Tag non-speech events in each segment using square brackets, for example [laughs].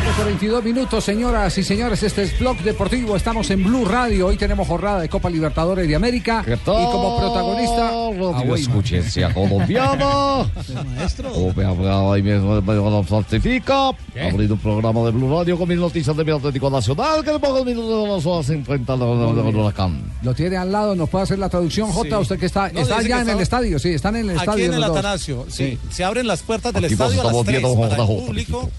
Tarde por 22 minutos, señoras y señores. Este es Blog Deportivo. Estamos en Blue Radio. Hoy tenemos jornada de Copa Libertadores de América. Y como protagonista. Bueno. escuchencia [laughs] colombiana. Hablaba ahí mismo la falsifica. Abriendo un programa de Blue Radio con mis noticias de mi Atlético Nacional. Que de pocos minutos de las horas se enfrenta al huracán. Lo tiene al lado, nos puede hacer la traducción. J, usted que está, está ya en el estadio, sí, están en el estadio. Aquí en el. Atanasio, sí. Se abren las puertas del estadio a las estamos 3 viendo para el J, J, público.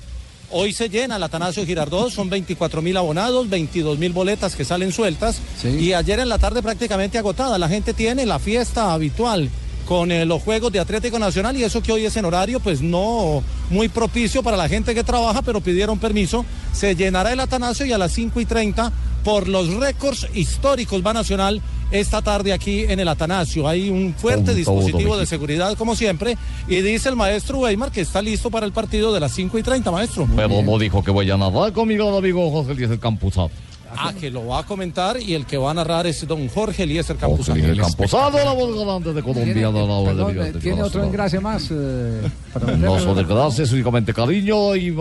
Hoy se llena el Atanasio Girardot, son 24 mil abonados, 22 mil boletas que salen sueltas. Sí. Y ayer en la tarde prácticamente agotada. La gente tiene la fiesta habitual con eh, los Juegos de Atlético Nacional y eso que hoy es en horario, pues no muy propicio para la gente que trabaja, pero pidieron permiso. Se llenará el Atanasio y a las 5 y 30 por los récords históricos va Nacional esta tarde aquí en el Atanasio. Hay un fuerte dispositivo de seguridad como siempre y dice el maestro Weimar que está listo para el partido de las 5 y 30, maestro. Pero no dijo que voy a nadar conmigo, el amigo José Eliezer Campuzano. Ah, que lo va a comentar y el que va a narrar es don Jorge Eliezer Campuzano. Eliezer Campuzano, la voz galante de ¿Tiene, Colombia. de la- perdón, de- eh, ¿tiene otro engrase más? eh, para [laughs] No son de gracias, únicamente cariño y, y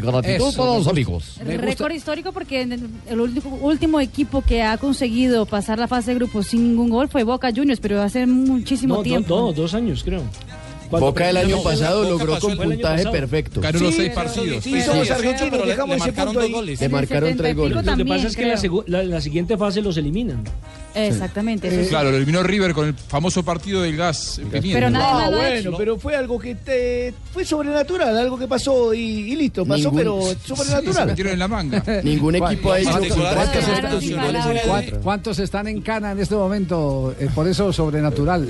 gratitud Eso, para los amigos. Récord histórico porque en el, el último, último equipo que ha conseguido pasar la fase de grupos sin ningún gol fue Boca Juniors, pero hace muchísimo No, tiempo. no, dos años creo. Boca el año pasado logró con puntaje perfecto. Ganó los Sí, seis pero- partidos. Sí, somos sí, argentinos, pero le- dejamos le ese marcaron punto dos ahí. goles. Le En marcaron 70 tres goles. Lo que pasa es que la- la siguiente fase los eliminan. Exactamente. eso sí. Claro, lo eliminó River con el famoso partido del gas en pimienta. Pero nada Ah, bueno, pero fue algo que te, fue sobrenatural, algo que pasó y, y listo, pasó, Ningún- pero Sí, se sobrenatural. metieron en la manga. [laughs] Ningún equipo ha hecho ¿cuántos están- ganaron sin palabras. ¿Cuán- ¿Cuántos están en cana en este momento? Eh, por eso sobrenatural.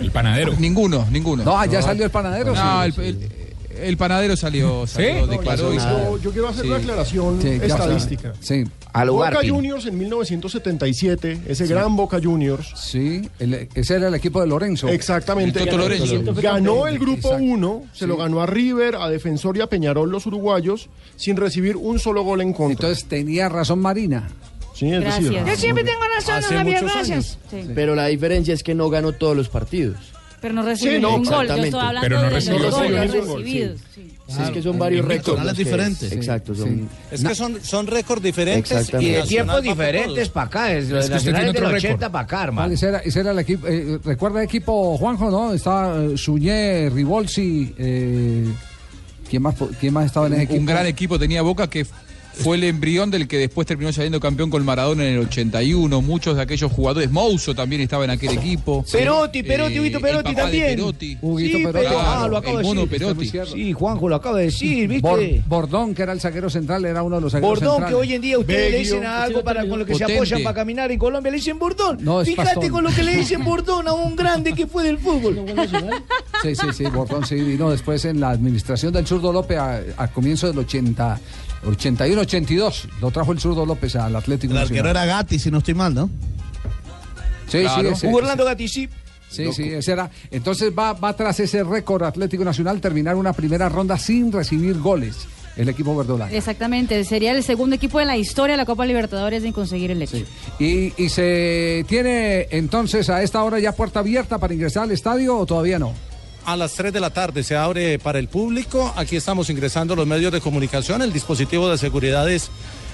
El panadero. [laughs] Ninguno, ninguno. No, ah, ya salió el panadero. No, sí. el, el- el panadero salió, salió declaró y Yo, yo quiero hacer Sí. una aclaración Sí, estadística. Sí, Al Boca. Juniors en 1977, ese gran Boca Juniors, sí. el- ese era el equipo de Lorenzo. exactamente, El Toto Lorenzo. ganó el grupo Exacto. 1, se Sí. lo ganó a River, a Defensor y a Peñarol los uruguayos, sin recibir un solo gol en contra. Entonces tenía razón Marina. sí, es decir, Gracias. Yo siempre tengo razón, Hace Javier, gracias. Sí. Pero la diferencia es que no ganó todos los partidos. Pero no recibió Sí, no, ningún gol. Yo exactamente. estoy hablando Pero no de recibió los gol. goles recibidos. sí. Sí, es que son varios récords. los diferentes. Exacto, Sí. son Es que son, son récords diferentes y de Tiempos diferentes para acá, es, Es los que usted tiene otro del récord. 80 para acá, Vale, hermano. ese era, ese era el equipo. eh, ¿Recuerda el equipo, Juanjo, no? Estaba eh, Suñé, Rivolsi. Eh, ¿quién, más, ¿Quién más estaba en ese equipo? un gran equipo tenía Boca que fue el embrión del que después terminó saliendo campeón con Maradona en el 81. Muchos de aquellos jugadores, Mouso también estaba en aquel equipo. Perotti, Perotti, Eh, Huguito el Perotti también. Perotti. Huguito Sí, Perotti. Claro, ah, lo acabo el de decir. Perotti. Sí, Juanjo lo acaba de decir, ¿viste? Bor- Bordón, que era el zaguero central, era uno de los zagueros Bordón, que hoy en día ustedes le dicen a algo para, con lo que se apoyan para caminar en Colombia, le dicen Bordón. No, es Fíjate Pastón. con lo que le dicen Bordón a un grande que fue del fútbol. Sí, sí, sí, Bordón sí vino después en la administración del zurdo López a, a comienzo del 80, 81, 82. Lo trajo el zurdo López al Atlético El arquero Nacional. era Gatti, si no estoy mal, ¿no? Sí, Claro. sí, ese- Hugo Orlando Gatti, sí. Sí, sí, ese era. Entonces va, va tras ese récord Atlético Nacional terminar una primera ronda sin recibir goles. El equipo verdolaga. Exactamente. Sería el segundo equipo de la historia de la Copa Libertadores en conseguir el éxito. ¿Y, ¿Y se tiene entonces a esta hora ya puerta abierta para ingresar al estadio o todavía no? A las 3 de la tarde se abre para el público. Aquí estamos ingresando los medios de comunicación. El dispositivo de seguridad es,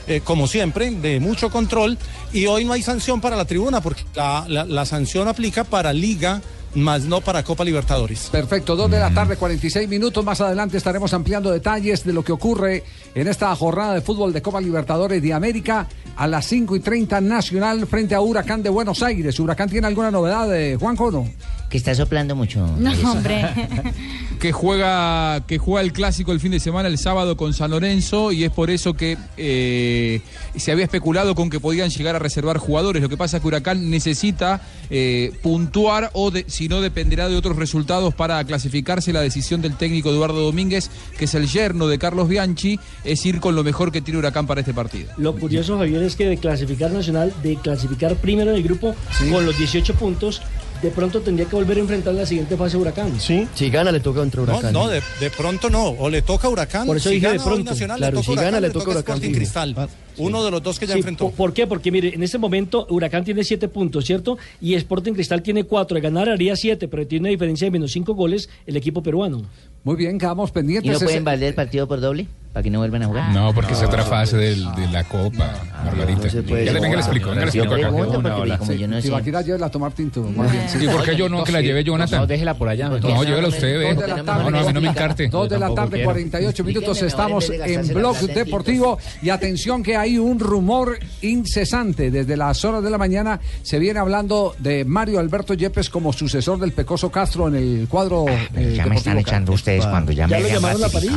eh, como siempre, de mucho control. Y hoy no hay sanción para la tribuna porque la, la- la sanción aplica para Liga, más no para Copa Libertadores. Perfecto, 2 de la tarde, 46 minutos. Más adelante estaremos ampliando detalles de lo que ocurre en esta jornada de fútbol de Copa Libertadores de América a las 5 y 30 Nacional frente a Huracán de Buenos Aires. ¿Huracán tiene alguna novedad, de Juanjo o no? Que está soplando mucho. No, hombre. [laughs] que juega que juega el clásico el fin de semana el sábado con San Lorenzo y es por eso que eh, se había especulado con que podían llegar a reservar jugadores. Lo que pasa es que Huracán necesita eh, puntuar o de- si no dependerá de otros resultados para clasificarse. La decisión del técnico Eduardo Domínguez, que es el yerno de Carlos Bianchi, es ir con lo mejor que tiene Huracán para este partido. Lo curioso, Javier, es que de clasificar Nacional, de clasificar primero en el grupo Sí. con los 18 puntos, de pronto tendría que volver a enfrentar la siguiente fase Huracán. Sí. Si gana, le toca contra No, Huracán. no, de, de pronto no. O le toca Huracán. Por eso si dije de gana pronto. Nacional, Claro, le toca si gana, Huracán, le le toca toca Huracán Sporting. Cristal. Uno de los dos que ya Sí, enfrentó. ¿por, qué? Porque mire, en este momento Huracán tiene siete puntos, ¿cierto? Y Sporting Cristal tiene cuatro. De ganar haría siete, pero tiene una diferencia de menos cinco goles el equipo peruano. Muy bien, quedamos ¿Y pendientes. no pueden valer el partido por doble? ¿Para que no vuelvan a jugar? No, porque es otra fase del- de la Copa, Margarita. no se puede. ya le venga, le explico, venga, le explico acá. Porque como yo no sé. Tibaquira, llévela a tomar tinto. sí. ¿Y por qué yo no que la lleve Jonathan? No, déjela por allá. No, llévela usted, ve. Dos de la tarde. No, no, a mí no me encarte. Dos de la tarde, quiero. 48 minutos. Estamos en Blog Deportivo. Y atención que hay un rumor incesante. Desde las horas de la mañana se viene hablando de Mario Alberto Yepes como sucesor del Pecoso Castro en el cuadro. eh, ya me están echando ustedes cuando ya, ¿Ya me llamaron a. París?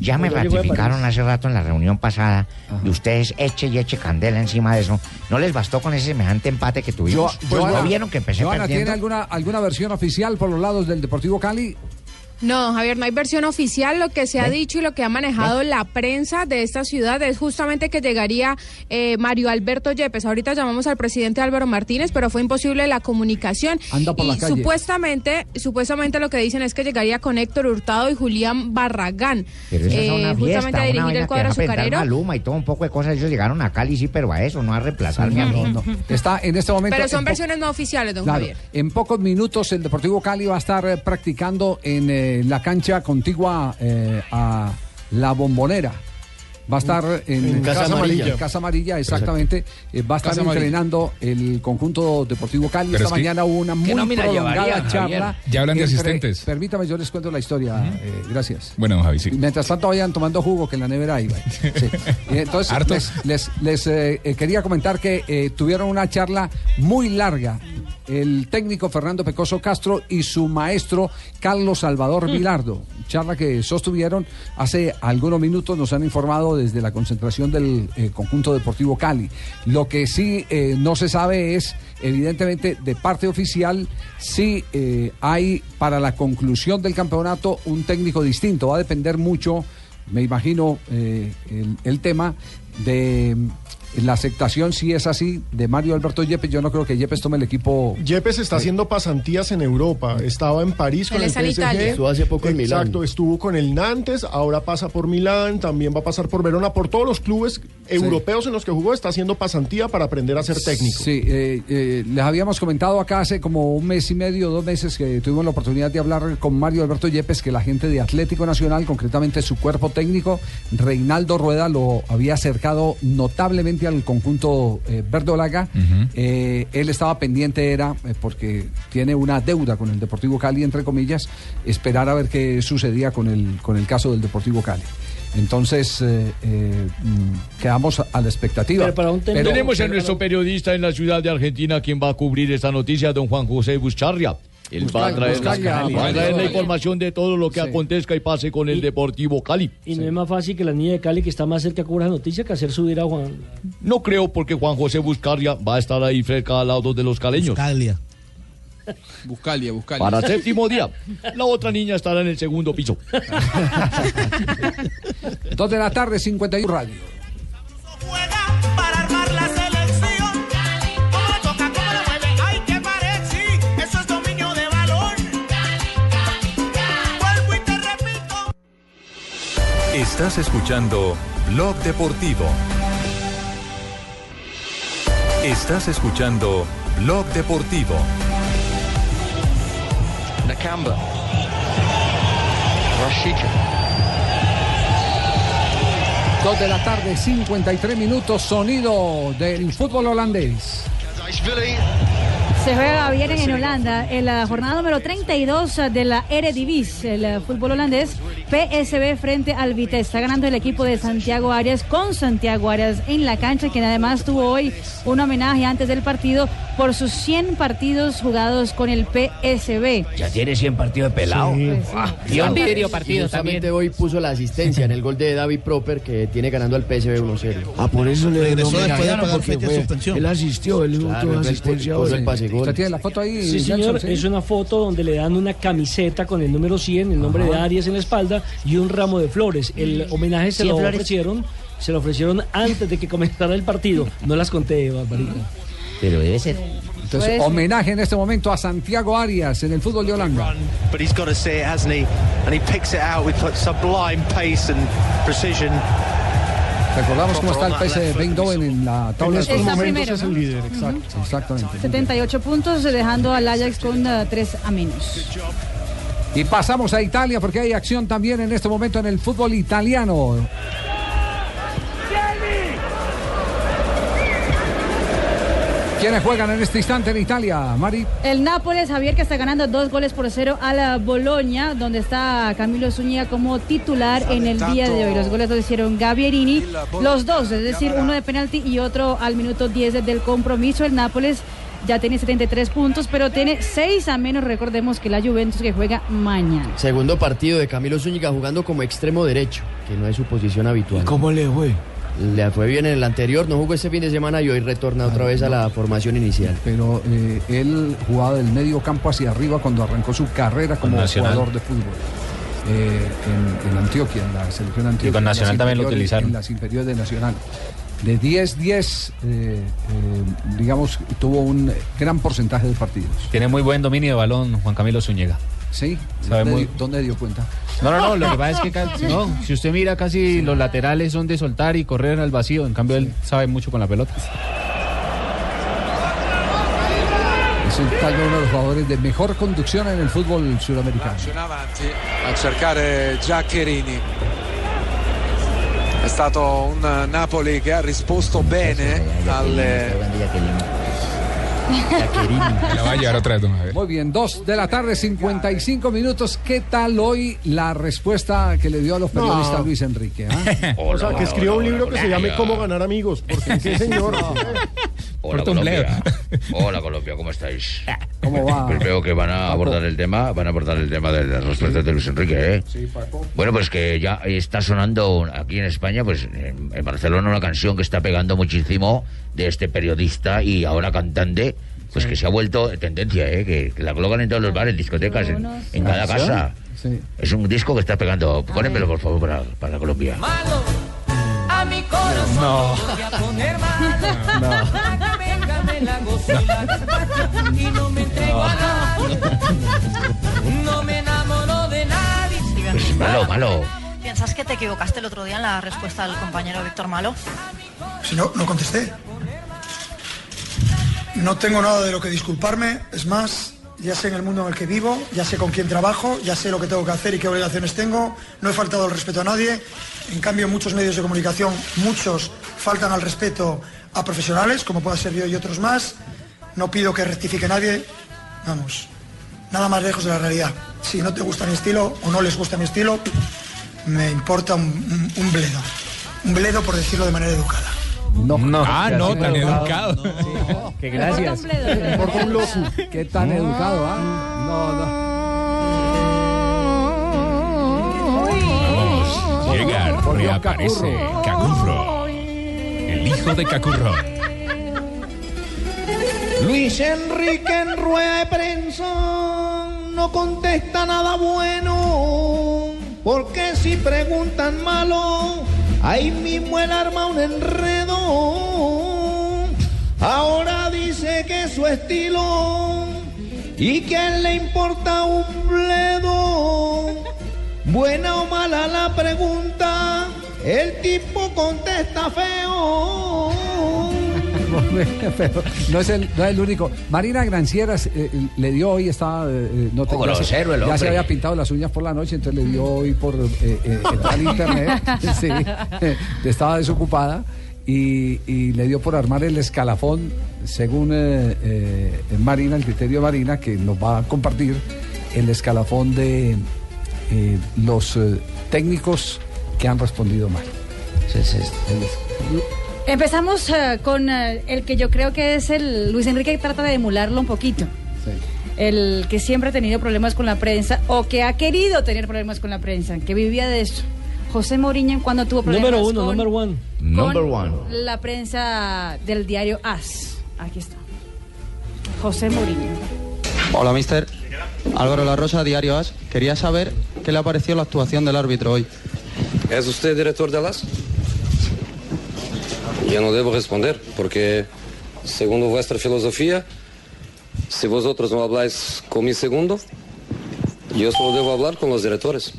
Ya me ¿O ya llegó de ratificaron hace rato en la reunión pasada y ustedes eche y eche candela encima de eso. ¿No les bastó con ese semejante empate que Yo, tuvimos? Pues Joana, ¿No vieron que empecé Joana, ¿tiene perdiendo? alguna, alguna versión oficial por los lados del Deportivo Cali? No, don Javier, no hay versión oficial. Lo que se ha dicho y lo que ha manejado la prensa de esta ciudad es justamente que llegaría eh, Mario Alberto Yepes. Ahorita llamamos al presidente Álvaro Martínez, pero fue imposible la comunicación. Anda por y la calle. supuestamente, supuestamente lo que dicen es que llegaría con Héctor Hurtado y Julián Barragán. Pero eso es eh, una justamente fiesta, a una dirigir el cuadro a azucarero. Maluma y todo un poco de cosas. Ellos llegaron a Cali, sí, pero a eso, no a reemplazarme a mí. No, no. Está en este momento. Pero son versiones no oficiales, don Claro, Javier. en pocos minutos el Deportivo Cali va a estar eh, practicando en eh, la cancha contigua eh, a la Bombonera. Va a estar en, En Casa Amarilla. en Casa Amarilla, exactamente. Eh, va a estar Casa Amarilla. entrenando el conjunto Deportivo Cali. Pero Esta es mañana hubo una muy prolongada charla. Javier? Ya hablan de entre- asistentes. Permítame, yo les cuento la historia. eh, gracias. Bueno, Javi, sí. Mientras tanto vayan tomando jugo que en la nevera hay. Sí. [laughs] Entonces les, les- les, eh, quería comentar que eh, tuvieron una charla muy larga el técnico Fernando Pecoso Castro y su maestro Carlos Salvador Vilardo. Charla que sostuvieron hace algunos minutos, nos han informado desde la concentración del eh, conjunto deportivo Cali. Lo que sí eh, no se sabe es, evidentemente, de parte oficial, si eh, hay para la conclusión del campeonato un técnico distinto. Va a depender mucho, me imagino, el, el tema de mm, la aceptación, si es así, de Mario Alberto Yepes. Yo no creo que Yepes tome el equipo. Yepes está haciendo pasantías en Europa. Estaba en París con el PSG. Estuvo hace poco en Milán. Exacto, estuvo con el Nantes, ahora pasa por Milán, también va a pasar por Verona, por todos los clubes europeos en los que jugó, está haciendo pasantía para aprender a ser técnico. Sí, eh, eh, les habíamos comentado acá hace como un mes y medio, dos meses que tuvimos la oportunidad de hablar con Mario Alberto Yepes, que la gente de Atlético Nacional, concretamente su cuerpo técnico, Reinaldo Rueda, lo había acercado notablemente al conjunto eh, verdolaga. Eh, él estaba pendiente, era, eh, porque tiene una deuda con el Deportivo Cali, entre comillas, esperar a ver qué sucedía con el, con el caso del Deportivo Cali. Entonces, eh, eh, mm, quedamos a la expectativa. Pero para un tema- Pero- Tenemos a nuestro periodista en la ciudad de Argentina quien va a cubrir esta noticia, don Juan José Buscharria. Él va a traer, la- Buscaglia, va a traer la Buscaglia. información de todo lo que Sí. acontezca y pase con el Y- Deportivo Cali. Y no es más fácil que la niña de Cali, que está más cerca, cubra la noticia que hacer subir a Juan. No creo porque Juan José Buscarria va a estar ahí cerca al lado de los caleños. Buscalia, Buscalia. Para séptimo día. [laughs] La otra niña estará en el segundo piso. [laughs] Dos de la tarde, 51 Radio. Estás escuchando Blog Deportivo. Estás escuchando Blog Deportivo. Nakamba. Rashika. Dos de la tarde, 53 minutos, sonido del fútbol holandés. Se juega bien en Holanda en la jornada número 32 de la Eredivisie, el fútbol holandés. PSV frente al Vitesse. Está ganando el equipo de Santiago Arias con Santiago Arias en la cancha, quien además tuvo hoy un homenaje antes del partido por sus 100 partidos jugados con el PSV. Ya tiene 100 partidos de pelado. Sí. Ah, Y un diablo. vidrio Y partido justamente también. hoy puso la asistencia en el gol de David Proper que tiene ganando al PSV 1-0. Ah, por eso le Regresó lo después de pagar fue- suspensión. Él asistió, él Claro, tuvo asistencia puso hoy. el pase gol. ¿Usted tiene la foto ahí? Sí, señor, Sí. es una foto donde le dan una camiseta con el número 100, el nombre de Arias en la espalda y un ramo de flores. El homenaje se 100 lo flores. ofrecieron, se lo ofrecieron antes de que comenzara el partido. No las conté, Barbarita. Pero debe ser. Entonces, Pues- homenaje en este momento a Santiago Arias en el fútbol de Holanda. but he's got to see it, hasn't he? And he picks it out with sublime pace and precision. Recordamos cómo está el PSV Eindhoven en la tabla de posiciones. primero, es el líder, exacto. Exactamente. 78 puntos, dejando al Ajax con 3 a menos. Y pasamos a Italia porque hay acción también en este momento en el fútbol italiano. ¿Quiénes juegan en este instante en Italia, Mari? El Nápoles, Javier, que está ganando dos goles por cero a la Boloña, donde está Camilo Zúñiga como titular en el día de hoy. Los goles los hicieron Gavierini, los dos, es decir, uno de penalti y otro al minuto 10 del compromiso. El Nápoles ya tiene 73 puntos, pero tiene 6 a menos, recordemos, que la Juventus que juega mañana. Segundo partido de Camilo Zúñiga jugando como extremo derecho, que no es su posición habitual. ¿Cómo le fue? Le fue bien en el anterior, no jugó este fin de semana y hoy retorna otra vez a la formación inicial. Pero eh, él jugaba del medio campo hacia arriba cuando arrancó su carrera como Nacional. jugador de fútbol. eh, en, en Antioquia, en la selección Antioquia. Y con Nacional también lo utilizaron. En las inferiores de Nacional. De 10-10, eh, eh, digamos, tuvo un gran porcentaje de partidos. Tiene muy buen dominio de balón Juan Camilo Zúñiga. Sí, Sabe ¿Dónde, muy- ¿Dónde dio cuenta? No, no, no, lo que pasa es que [laughs] no, si usted mira casi los laterales son de soltar y correr al vacío, en cambio él sabe mucho con la pelota. Es el tal vez uno de los jugadores de mejor conducción en el fútbol sudamericano. avanti a cercare Giaccherini. È stato un Napoli che ha risposto bene alle... [laughs] La va a llevar otra vez. Muy bien, 2 de la tarde, 55 minutos. ¿Qué tal hoy la respuesta que le dio a los periodistas No. Luis Enrique? ah? [laughs] o sea, que escriba un libro que se llame Cómo ganar amigos. Porque qué señor. [laughs] Hola Colombia. Hola Colombia, ¿cómo estáis? ¿Cómo va? Pues veo que van a abordar el tema, van a abordar el tema de las respuestas de Luis Enrique, ¿eh? Bueno, pues que ya está sonando aquí en España, pues en, Barcelona una canción que está pegando muchísimo de este periodista y ahora cantante, pues que se ha vuelto tendencia, ¿eh? Que, que la colocan en todos los bares, discotecas, en, en cada ¿Canción? casa. Sí. Es un disco que está pegando. Pónemelo, por favor, para, para Colombia. A mi corazón No. voy a poner para que venga me la goce y la despacho y no me entrego a nadie. No me enamoro de nadie. Pues malo, malo. ¿Piensas que te equivocaste el otro día en la respuesta del compañero Víctor Malo? Si no, no contesté. No tengo nada de lo que disculparme. Es más, ya sé en el mundo en el que vivo, ya sé con quién trabajo, ya sé lo que tengo que hacer y qué obligaciones tengo. No he faltado el respeto a nadie. En cambio, muchos medios de comunicación, muchos faltan al respeto a profesionales, como pueda ser yo y otros más. No pido que rectifique nadie. Vamos, nada más lejos de la realidad. Si no te gusta mi estilo o no les gusta mi estilo, me importa un, un- un bledo. Un bledo por decirlo de manera educada. No, Ah, no, tan educado. [laughs] Que gracias. Por un loco. Qué tan educado, ¿ah? No, no. Llega, reaparece. El hijo de Cacurro. Luis Enrique en rueda de prensa no contesta nada bueno, porque si preguntan malo, ahí mismo él arma un enredo. Ahora dice que es su estilo y que él le importa un bledo. Buena o mala la pregunta, el tipo contesta feo. [laughs] [laughs] Pero no es el, no es el único. Marina Grancieras eh, le dio hoy, estaba. eh, no te- Oh, ya, se, grosero el ya se había pintado las uñas por la noche, entonces le dio hoy por eh, eh, al internet. [laughs] sí, estaba desocupada. Y, y le dio por armar el escalafón, según eh, eh, Marina, el criterio de Marina, que nos va a compartir el escalafón de eh, los eh, técnicos que han respondido mal. Empezamos eh, con eh, el que yo creo que es el Luis Enrique que trata de emularlo un poquito. El que siempre ha tenido problemas con la prensa o que ha querido tener problemas con la prensa, que vivía de eso. José Mourinho cuando tuvo problemas Número uno, con, number one. con la prensa del diario AS. Aquí está. José Mourinho. Hola, mister. Álvaro La Rosa, Diario As. Quería saber qué le ha parecido la actuación del árbitro hoy. ¿Es usted director de las? Yo no debo responder porque, según vuestra filosofía, Si vosotros no habláis con mi segundo, yo solo debo hablar con los directores.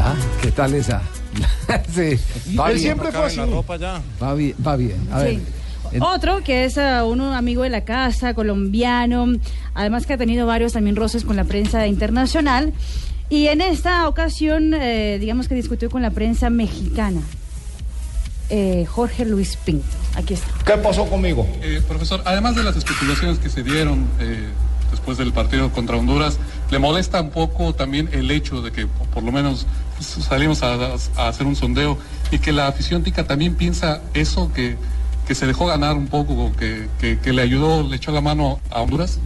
Ah, ¿qué tal esa? [laughs] sí, va Él bien. siempre fue así. Va bien, va bien. A ver. Sí. Otro que es eh, un amigo de la casa, colombiano, además que ha tenido varios también roces con la prensa internacional. Y en esta ocasión, eh, digamos que discutió con la prensa mexicana. Eh, Jorge Luis Pinto. Aquí está. ¿Qué pasó conmigo? Eh, profesor, además de las especulaciones que se dieron eh, después del partido contra Honduras, ¿le molesta un poco también el hecho de que por lo menos salimos a, a hacer un sondeo y que la afición tica también piensa eso, que, que se dejó ganar un poco, que, que, le ayudó, le echó la mano a Honduras?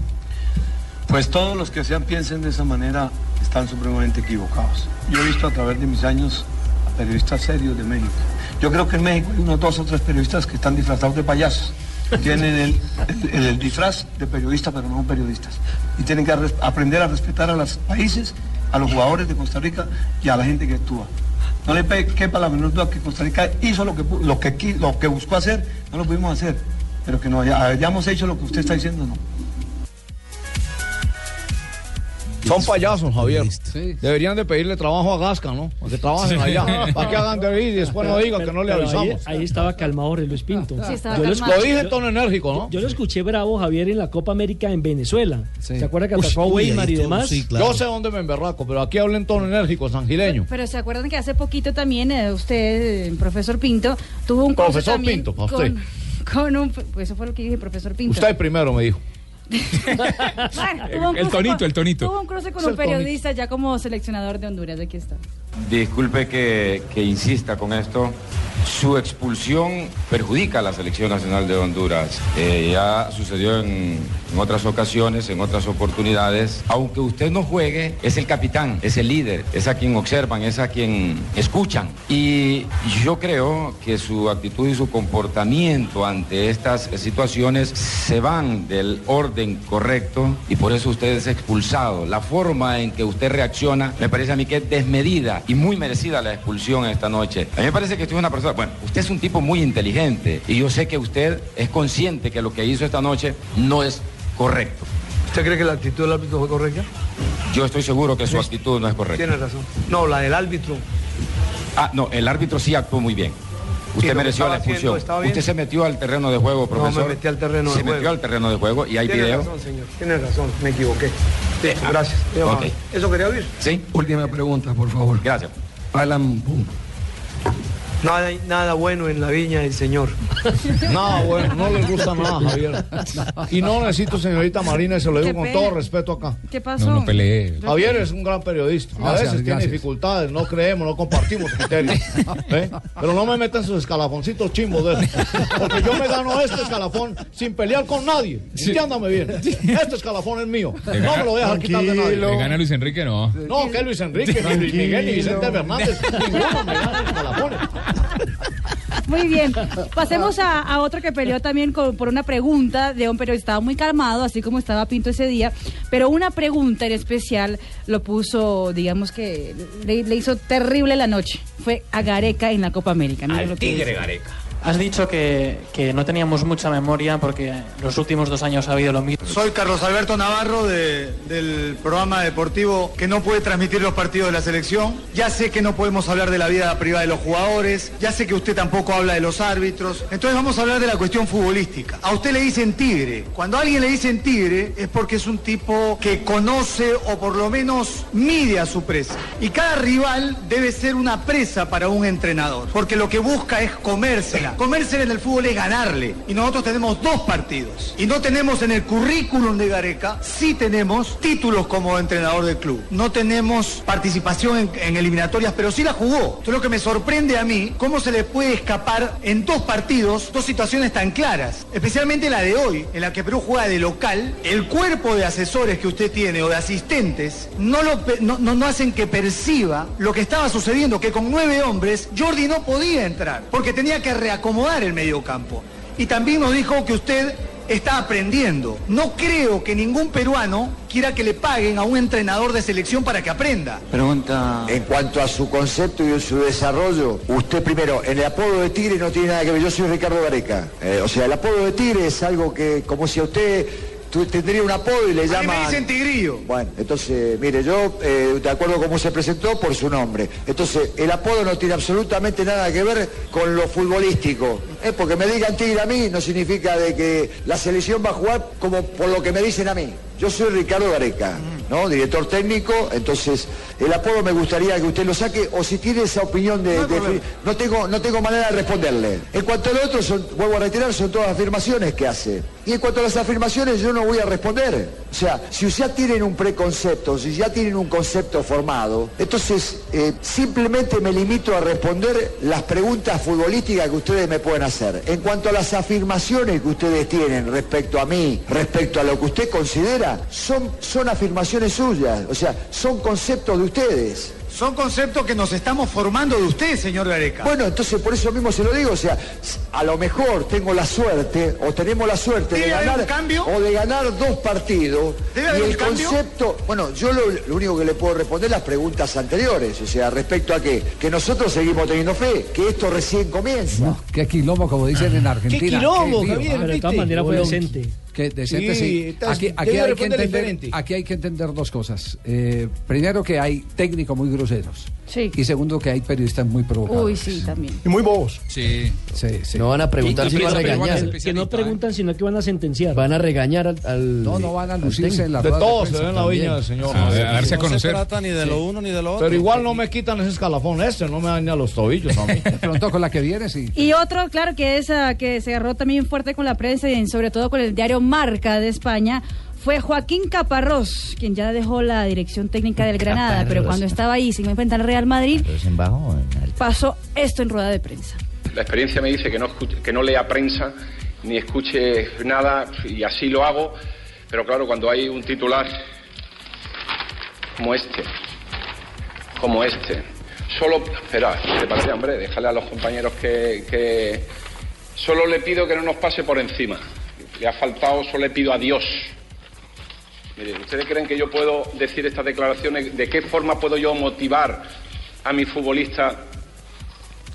Pues todos los que sean piensen de esa manera están supremamente equivocados. Yo he visto a través de mis años a periodistas serios de México. Yo creo que en México hay unos dos o tres periodistas que están disfrazados de payasos. Tienen el, el- disfraz de periodista, pero no periodistas. Y tienen que aprender a respetar a los países, a los jugadores de Costa Rica y a la gente que actúa. No le quepa la menor duda que Costa Rica hizo lo que, lo que, lo que buscó hacer, no lo pudimos hacer. Pero que no haya- hayamos hecho lo que usted está diciendo, no. Son payasos, Javier. Deberían de pedirle trabajo a Gasca, ¿no? Para que trabajen allá. Para que hagan de ir y después no digan que no le Pero ahí- avisamos. Ahí, estaba calmado Jorge Luis Pinto. Sí, Yo lo escuché- Lo dije en tono enérgico, ¿no? Yo lo escuché bravo, Javier, en la Copa América en Venezuela. ¿Se acuerda que atacó a Weimar ahí y demás? sí, claro. Yo sé dónde me emberraco, pero aquí hablo en tono enérgico, sangileño. Pero se acuerdan que hace poquito también eh, usted, eh, profesor Pinto, tuvo un Profesor Pinto, para con, usted. con un, pues eso fue lo que dije, profesor Pinto. Usted primero me dijo. [laughs] Bueno, tuvo un El cruce tonito, con- el tonito. Tuvo un cruce con un periodista ya como seleccionador de Honduras, aquí está. Disculpe que, insista con esto. Su expulsión perjudica a la selección nacional de Honduras. Eh, ya sucedió en otras ocasiones, en otras oportunidades. Aunque usted no juegue, es el capitán, es el líder, es a quien observan, es a quien escuchan. Y yo creo que su actitud y su comportamiento ante estas situaciones se van del orden correcto y por eso usted es expulsado. La forma en que usted reacciona me parece a mí que es desmedida y muy merecida la expulsión esta noche. A mí me parece que usted es una persona, bueno, usted es un tipo muy inteligente y yo sé que usted es consciente que lo que hizo esta noche no es correcto. ¿Usted cree que la actitud del árbitro fue correcta? Yo estoy seguro que su actitud no es correcta. Tiene razón. No, la del árbitro. Ah, no, el árbitro sí actuó muy bien. Usted mereció la expulsión. Usted se metió al terreno de juego, No, me profesor. metí al terreno de Se juego. metió al terreno de juego y hay Tiene video. razón, señor. Tiene razón, me equivoqué. Listo, gracias. ¿Eso quería oír? Sí. Última pregunta, por favor. Gracias. Alan Boom. Nada, nada bueno en la viña del señor. [laughs] Nada, bueno, no les gusta nada, Javier. Y no necesito, señorita Marina, y se lo digo con todo respeto acá. ¿Qué pasó? No, no pelee. Javier es un gran periodista. A Gracias, veces tiene dificultades, no creemos, no compartimos criterios. [laughs] ¿eh? Pero no me metan sus escalafoncitos chimbos de esos. Porque yo me gano este escalafón sin pelear con nadie. Entiéndame bien. Este escalafón es mío. No me lo dejar quitar de nadie. Le gana Luis Enrique, no. No, que Luis Enrique, ni Luis Miguel, ni Vicente Fernández. Ninguno me gana escalafones. Muy bien. Pasemos a, a otro que peleó también con- por una pregunta de un periodista. Estaba muy calmado, así como estaba Pinto ese día, pero una pregunta en especial lo puso, digamos que le, le hizo terrible la noche. Fue a Gareca en la Copa América. Mira lo que dice. Gareca. Has dicho que, que no teníamos mucha memoria porque los últimos dos años ha habido lo mismo. Soy Carlos Alberto Navarro de- del programa deportivo que no puede transmitir los partidos de la selección. Ya sé que no podemos hablar de la vida privada de los jugadores, ya sé que usted tampoco habla de los árbitros. Entonces vamos a hablar de la cuestión futbolística. A usted le dicen tigre. Cuando a alguien le dicen tigre es porque es un tipo que conoce o por lo menos mide a su presa. Y cada rival debe ser una presa para un entrenador, porque lo que busca es comérsela. Comérsela en el fútbol es ganarle. Y nosotros tenemos dos partidos. Y no tenemos en el currículum de Gareca, sí tenemos títulos como entrenador del club. No tenemos participación en, eliminatorias, pero sí la jugó. Esto es lo que me sorprende a mí, cómo se le puede escapar en dos partidos dos situaciones tan claras. Especialmente la de hoy, en la que Perú juega de local. El cuerpo de asesores que usted tiene o de asistentes no, lo, no, no- no hacen que perciba lo que estaba sucediendo, que con nueve hombres Jordi no podía entrar, porque tenía que reacomodar el medio campo. Y también nos dijo que usted está aprendiendo. No creo que ningún peruano quiera que le paguen a un entrenador de selección para que aprenda. Pregunta. En cuanto a su concepto y su desarrollo, usted primero, en el apodo de Tigre no tiene nada que ver. Yo soy Ricardo Gareca. Eh, o sea, el apodo de Tigre es algo que, como si a usted tendría un apodo y le llaman... me dicen Tigrillo. Bueno, entonces, mire, yo, eh, de acuerdo cómo se presentó, por su nombre. Entonces, el apodo no tiene absolutamente nada que ver con lo futbolístico. Eh, porque me digan tigre a mí no significa de que la selección va a jugar como por lo que me dicen a mí. Yo soy Ricardo Gareca, ¿no? Director técnico, entonces el apodo me gustaría que usted lo saque o si tiene esa opinión de... de- no, tengo, no tengo manera de responderle. En cuanto a lo otro, son, vuelvo a reiterar, son todas afirmaciones que hace. Y en cuanto a las afirmaciones, yo no voy a responder. O sea, si ya tienen un preconcepto, si ya tienen un concepto formado, entonces eh, simplemente me limito a responder las preguntas futbolísticas que ustedes me pueden hacer. En cuanto a las afirmaciones que ustedes tienen respecto a mí, respecto a lo que usted considera, son, son afirmaciones suyas, o sea, son conceptos de ustedes. Son conceptos que nos estamos formando de usted, señor Gareca. Bueno, entonces por eso mismo se lo digo, o sea, a lo mejor tengo la suerte, o tenemos la suerte de ¿Debe haber ganar, cambio? o de ganar dos partidos, ¿Debe y haber el cambio? concepto, bueno, yo lo, lo único que le puedo responder las preguntas anteriores, o sea, respecto a qué, que nosotros seguimos teniendo fe, que esto recién comienza. Qué quilombo, como dicen en Argentina. quilombo, lío, Javier, ¿ah? Pero de todas maneras fue decente. Que decente, Sí, sí. estás- Aquí, aquí hay que entender, aquí hay que entender dos cosas. Eh, primero, que hay técnicos muy groseros. Sí. Y segundo, que hay periodistas muy provocados. Uy, sí, también. Y muy bobos. Sí. Sí, sí. No van a preguntar Y- si van a no regañar. Que no preguntan, sino que van a sentenciar. Van a regañar al. al- No, no van a lucirse en la De todos se ven la viña del señor. A ver- a darse a No conocer. se trata ni de lo uno ni de lo otro. Pero igual no me quitan ese escalafón este, no me daña los tobillos a mí. [laughs] Pronto con la que viene, sí. Y otro, claro, que es ah, que se agarró también fuerte con la prensa y sobre todo con el diario Marca de España, fue Joaquín Caparrós, quien ya dejó la dirección técnica del Granada, pero cuando estaba ahí sin enfrentar al Real Madrid, Pero es en bajo o en alto. pasó esto en rueda de prensa. La experiencia me dice que no, que no lea prensa ni escuche nada y así lo hago, pero claro, cuando hay un titular como este, como este, solo, espera, ¿te parece, hombre? Déjale a los compañeros que, que solo le pido que no nos pase por encima. Le ha faltado, solo le pido a Dios. Mire, ¿ustedes creen que yo puedo decir estas declaraciones? ¿De qué forma puedo yo motivar a mi futbolista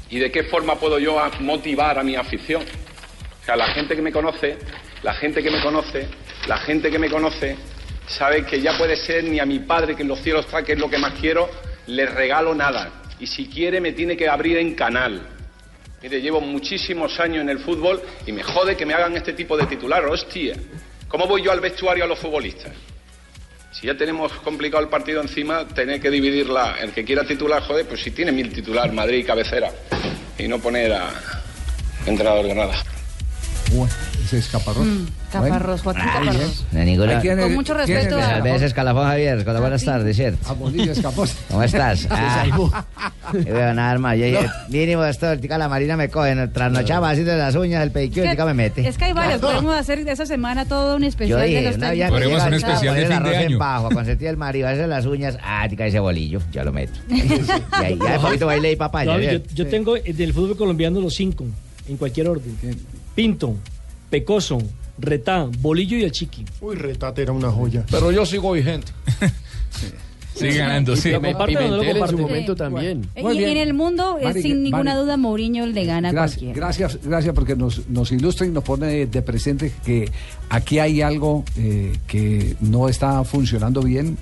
¿Y de qué forma puedo yo motivar a mi afición? O sea, la gente que me conoce, la gente que me conoce, la gente que me conoce, sabe que ya puede ser ni a mi padre que en los cielos está, que es lo que más quiero, le regalo nada. Y si quiere me tiene que abrir en canal. Mire, llevo muchísimos años en el fútbol y me jode que me hagan este tipo de titular. Hostia, ¿cómo voy yo al vestuario a los futbolistas? Si ya tenemos complicado el partido encima, tener que dividirla. El que quiera titular, joder, pues si tiene mil titular, Madrid y cabecera. Y no poner a entrenador Granada. Ese es Caparrós. Mm, Caparrós, Joaquín Caparrós. De Nicolás. Aquí en el- Con mucho ¿quién respeto es? a- Tal vez escalafón Javier, con la buenas tardes, ¿cierto? A Bolillo escapó. ¿Cómo estás? [laughs] Ah, veo nada, hermano. Yo, yo- mínimo esto, el tica la marina me coge, trasnochaba así de las uñas, el pedicure, el tica me mete. Es que hay varios, podemos hacer de esa semana todo un Yo especial de dije, los técnicos. vez que llega, especial poner de el fin de arroz en año. bajo, a consentir el marido, hacer las uñas, ah, tica ese bolillo, ya lo meto. [laughs] y ahí ya de poquito baile y papaya. No, yo, ¿cierto? yo tengo eh, del fútbol colombiano los cinco, en cualquier orden. Pinto, Pecoso, Retá, Bolillo y el Chiqui. Uy, Retate era una joya. Pero yo sigo vigente. [laughs] Sigue ganando, sí. ¿Lo comparte o no lo Pimentel en su momento también. Muy y, en el mundo, eh, Mari, sin ninguna Mari. duda, Mourinho le gana a Gracias, cualquiera. gracias, gracias porque nos, nos ilustra y nos pone de presente que aquí hay algo eh, que no está funcionando bien.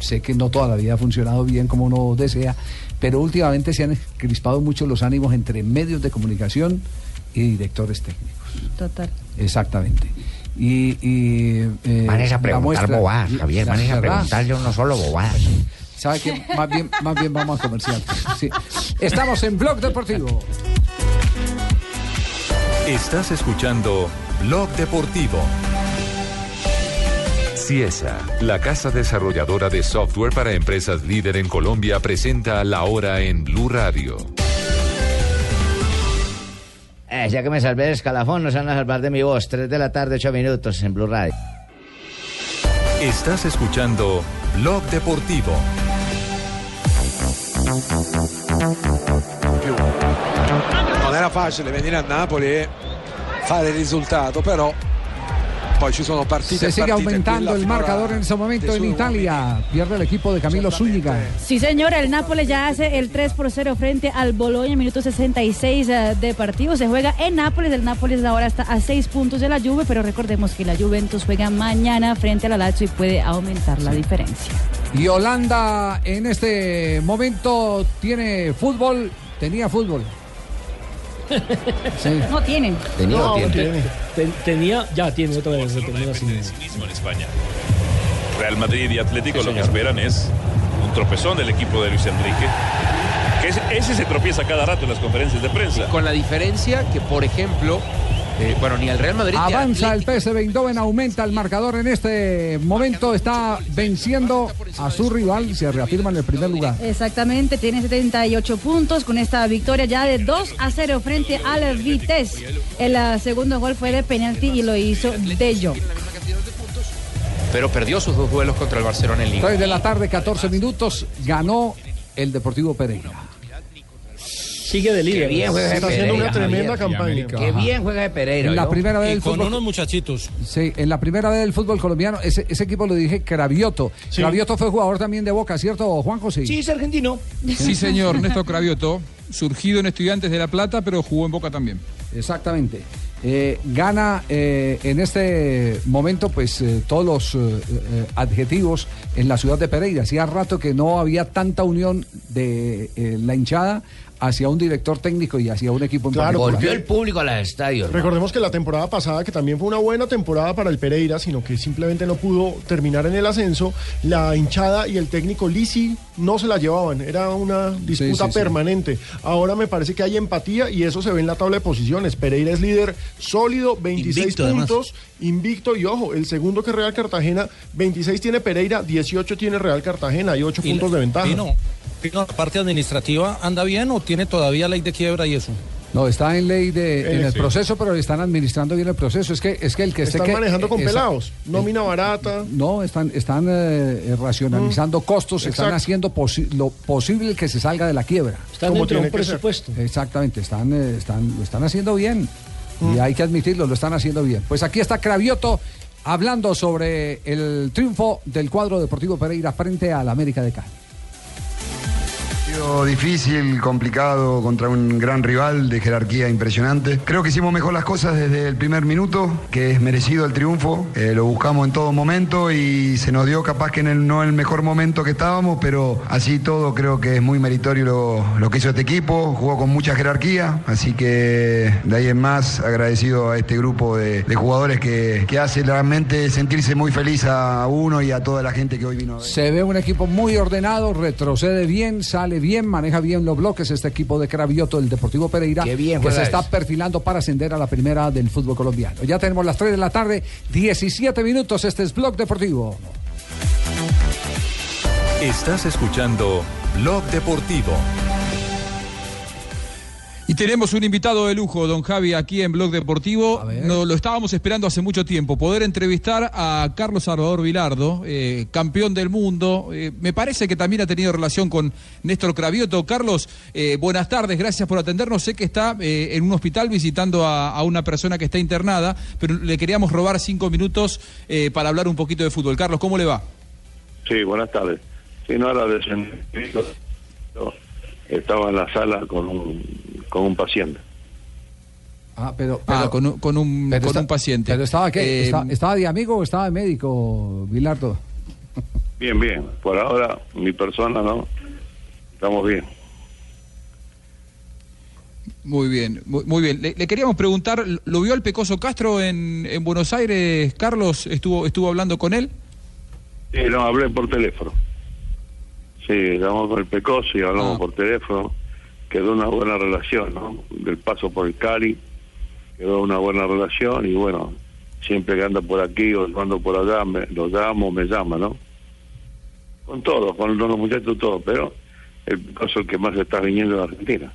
Sé que no toda la vida ha funcionado bien como uno desea, pero últimamente se han crispado mucho los ánimos entre medios de comunicación y directores técnicos. Total. Exactamente. Y, y, eh, Van a preguntar muestra- bobadas, Javier, van a preguntar yo no solo bobadas. ¿Sabe qué? Más bien, más bien vamos a comercial. Sí. Estamos en Blog Deportivo. Estás escuchando Blog Deportivo. Ciesa, la casa desarrolladora de software para empresas líder en Colombia, presenta la hora en Blue Radio. Eh, ya que me salvé del escalafón, nos van a salvar de mi voz. 3 de la tarde, 8 minutos en Blue Radio. Estás escuchando Blog Deportivo. Non era facile venire a Napoli e fare il risultato, però Se sigue partite. aumentando el marcador en ese momento en Italia. Pierde el equipo de Camilo Zúñiga. Sí, señora, el Nápoles ya hace el 3 por 0 frente al Boloña, minuto 66 eh, de partido. Se juega en Nápoles. El Nápoles ahora está a 6 puntos de la Juve, pero recordemos que la Juventus juega mañana frente a la Lazio y puede aumentar la diferencia. Y Holanda en este momento tiene fútbol, tenía fútbol. Sí. No tiene. No, te- te- tenía, ya tiene otra vez. termina así. mismo en España. Real Madrid y Atlético lo que esperan es un tropezón del equipo de Luis Enrique. Que ese, ese se tropieza cada rato en las conferencias de prensa. Con la diferencia que, por ejemplo, eh, bueno, ni el Real Madrid Avanza el PSV Eindhoven, aumenta el marcador en este momento, está venciendo a su rival, se reafirma en el primer lugar. Exactamente, tiene 78 puntos con esta victoria ya de 2 a 0 frente al Vitesse. El ah, segundo gol fue de penalti y lo hizo De Jong. pero perdió sus dos duelos contra el Barcelona en Liga. 3 de la tarde, 14 minutos, ganó el Deportivo Pereira. Sigue de líder. Qué bien juega ese Pereira, Javier. Qué bien juega de Pereira. En la ¿yo? primera vez Y del con fútbol. unos muchachitos. Sí, en la primera vez del fútbol colombiano, ese, ese equipo lo dije, Cravioto. Cravioto fue jugador también de Boca, ¿cierto, Juan José? Sí, es argentino. Sí, señor, Néstor Cravioto, surgido en Estudiantes de La Plata, pero jugó en Boca también. Exactamente. Eh, gana eh, en este momento pues eh, todos los adjetivos en la ciudad de Pereira. Hacía rato que no había tanta unión de eh, la hinchada hacia un director técnico y hacia un equipo en Claro, particular. volvió el público a los estadios. Recordemos que la temporada pasada, que también fue una buena temporada para el Pereira, sino que simplemente no pudo terminar en el ascenso, la hinchada y el técnico Lisi no se la llevaban, era una disputa sí, sí. permanente. Ahora me parece que hay empatía y eso se ve en la tabla de posiciones. Pereira es líder sólido, 26 Invicto, además. puntos, invicto y ojo, el segundo que Real Cartagena, 26 tiene Pereira, 18 tiene Real Cartagena, hay 8 Y puntos de ventaja. Pino, Pino, la parte administrativa anda bien o tiene todavía ley de quiebra y eso? No, está en ley de en Eh, el sí. proceso, pero están administrando bien el proceso. Es que es que el que esté Están que- manejando con esa- pelados, nómina barata. No, están, están eh, racionalizando costos, están exacto. haciendo posi- lo posible que se salga de la quiebra. Están Como dentro de un tiene ser. presupuesto. Exactamente, están, eh, están, lo están haciendo bien. Mm. Y hay que admitirlo, lo están haciendo bien. Pues aquí está Cravioto hablando sobre el triunfo del cuadro Deportivo Pereira frente al América de Cali. Difícil, complicado contra un gran rival de jerarquía impresionante. Creo que hicimos mejor las cosas desde el primer minuto, que es merecido el triunfo. Eh, lo buscamos en todo momento y se nos dio capaz que en el, no el mejor momento que estábamos, pero así todo creo que es muy meritorio lo, lo que hizo este equipo. Jugó con mucha jerarquía, así que de ahí en más agradecido a este grupo de, de jugadores que, que hace realmente sentirse muy feliz a uno y a toda la gente que hoy vino a ver. Se ve un equipo muy ordenado, retrocede bien, sale bien, maneja bien los bloques. Este equipo de Cravioto, el Deportivo Pereira, Qué bien que se está perfilando para ascender a la primera del fútbol colombiano. Ya tenemos las 3 de la tarde, 17 minutos. Este es Blog Deportivo. Estás escuchando Blog Deportivo. Y tenemos un invitado de lujo, don Javi, aquí en Blog Deportivo. No, lo estábamos esperando hace mucho tiempo, poder entrevistar a Carlos Salvador Vilardo, eh, campeón del mundo. Eh, me parece que también ha tenido relación con Néstor Cravioto. Carlos, eh, buenas tardes, gracias por atendernos. Sé que está eh, en un hospital visitando a, a una persona que está internada, pero le queríamos robar cinco minutos eh, para hablar un poquito de fútbol. Carlos, ¿cómo le va? Sí, buenas tardes. Sí, no de Estaba en la sala con un, con un paciente. Ah, pero, Ah, con un, con un, pero con está- un paciente. ¿Pero estaba qué? Eh, ¿Está- ¿Estaba de amigo o estaba de médico, Vilardo? Bien, bien. Por ahora, mi persona no. Estamos bien. Muy bien, muy, muy bien. Le, le queríamos preguntar, ¿lo vio al Pecoso Castro en, en Buenos Aires, Carlos? ¿Estuvo, estuvo hablando con él? Sí, no, hablé por teléfono. Sí, hablamos con el Pecoso y hablamos Ah. por teléfono. Quedó una buena relación, ¿no? Del paso por el Cali, quedó una buena relación y bueno, siempre que anda por aquí o cuando por allá, me, lo llamo, me llama, ¿no? Con todos, con los muchachos, todo, pero el Pecoso es el que más está viniendo de Argentina.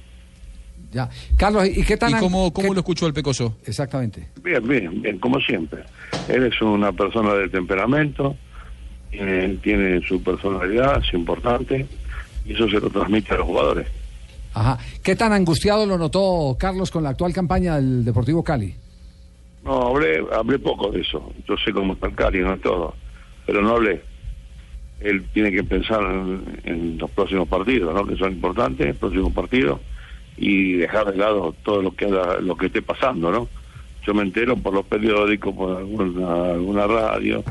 Ya. Carlos, ¿y qué tan... ¿Y cómo, qué- cómo lo escuchó el Pecoso? Exactamente. Bien, bien, bien, como siempre. Él es una persona de temperamento, tiene, tiene su personalidad, es importante, y eso se lo transmite a los jugadores. Ajá. ¿Qué tan angustiado lo notó Carlos con la actual campaña del Deportivo Cali? No, hablé, hablé poco de eso. Yo sé cómo está el Cali, no todo. Pero no hablé. Él tiene que pensar en, en los próximos partidos, ¿no? Que son importantes, próximos partidos, y dejar de lado todo lo que lo que esté pasando, ¿no? Yo me entero por los periódicos, por alguna, alguna radio,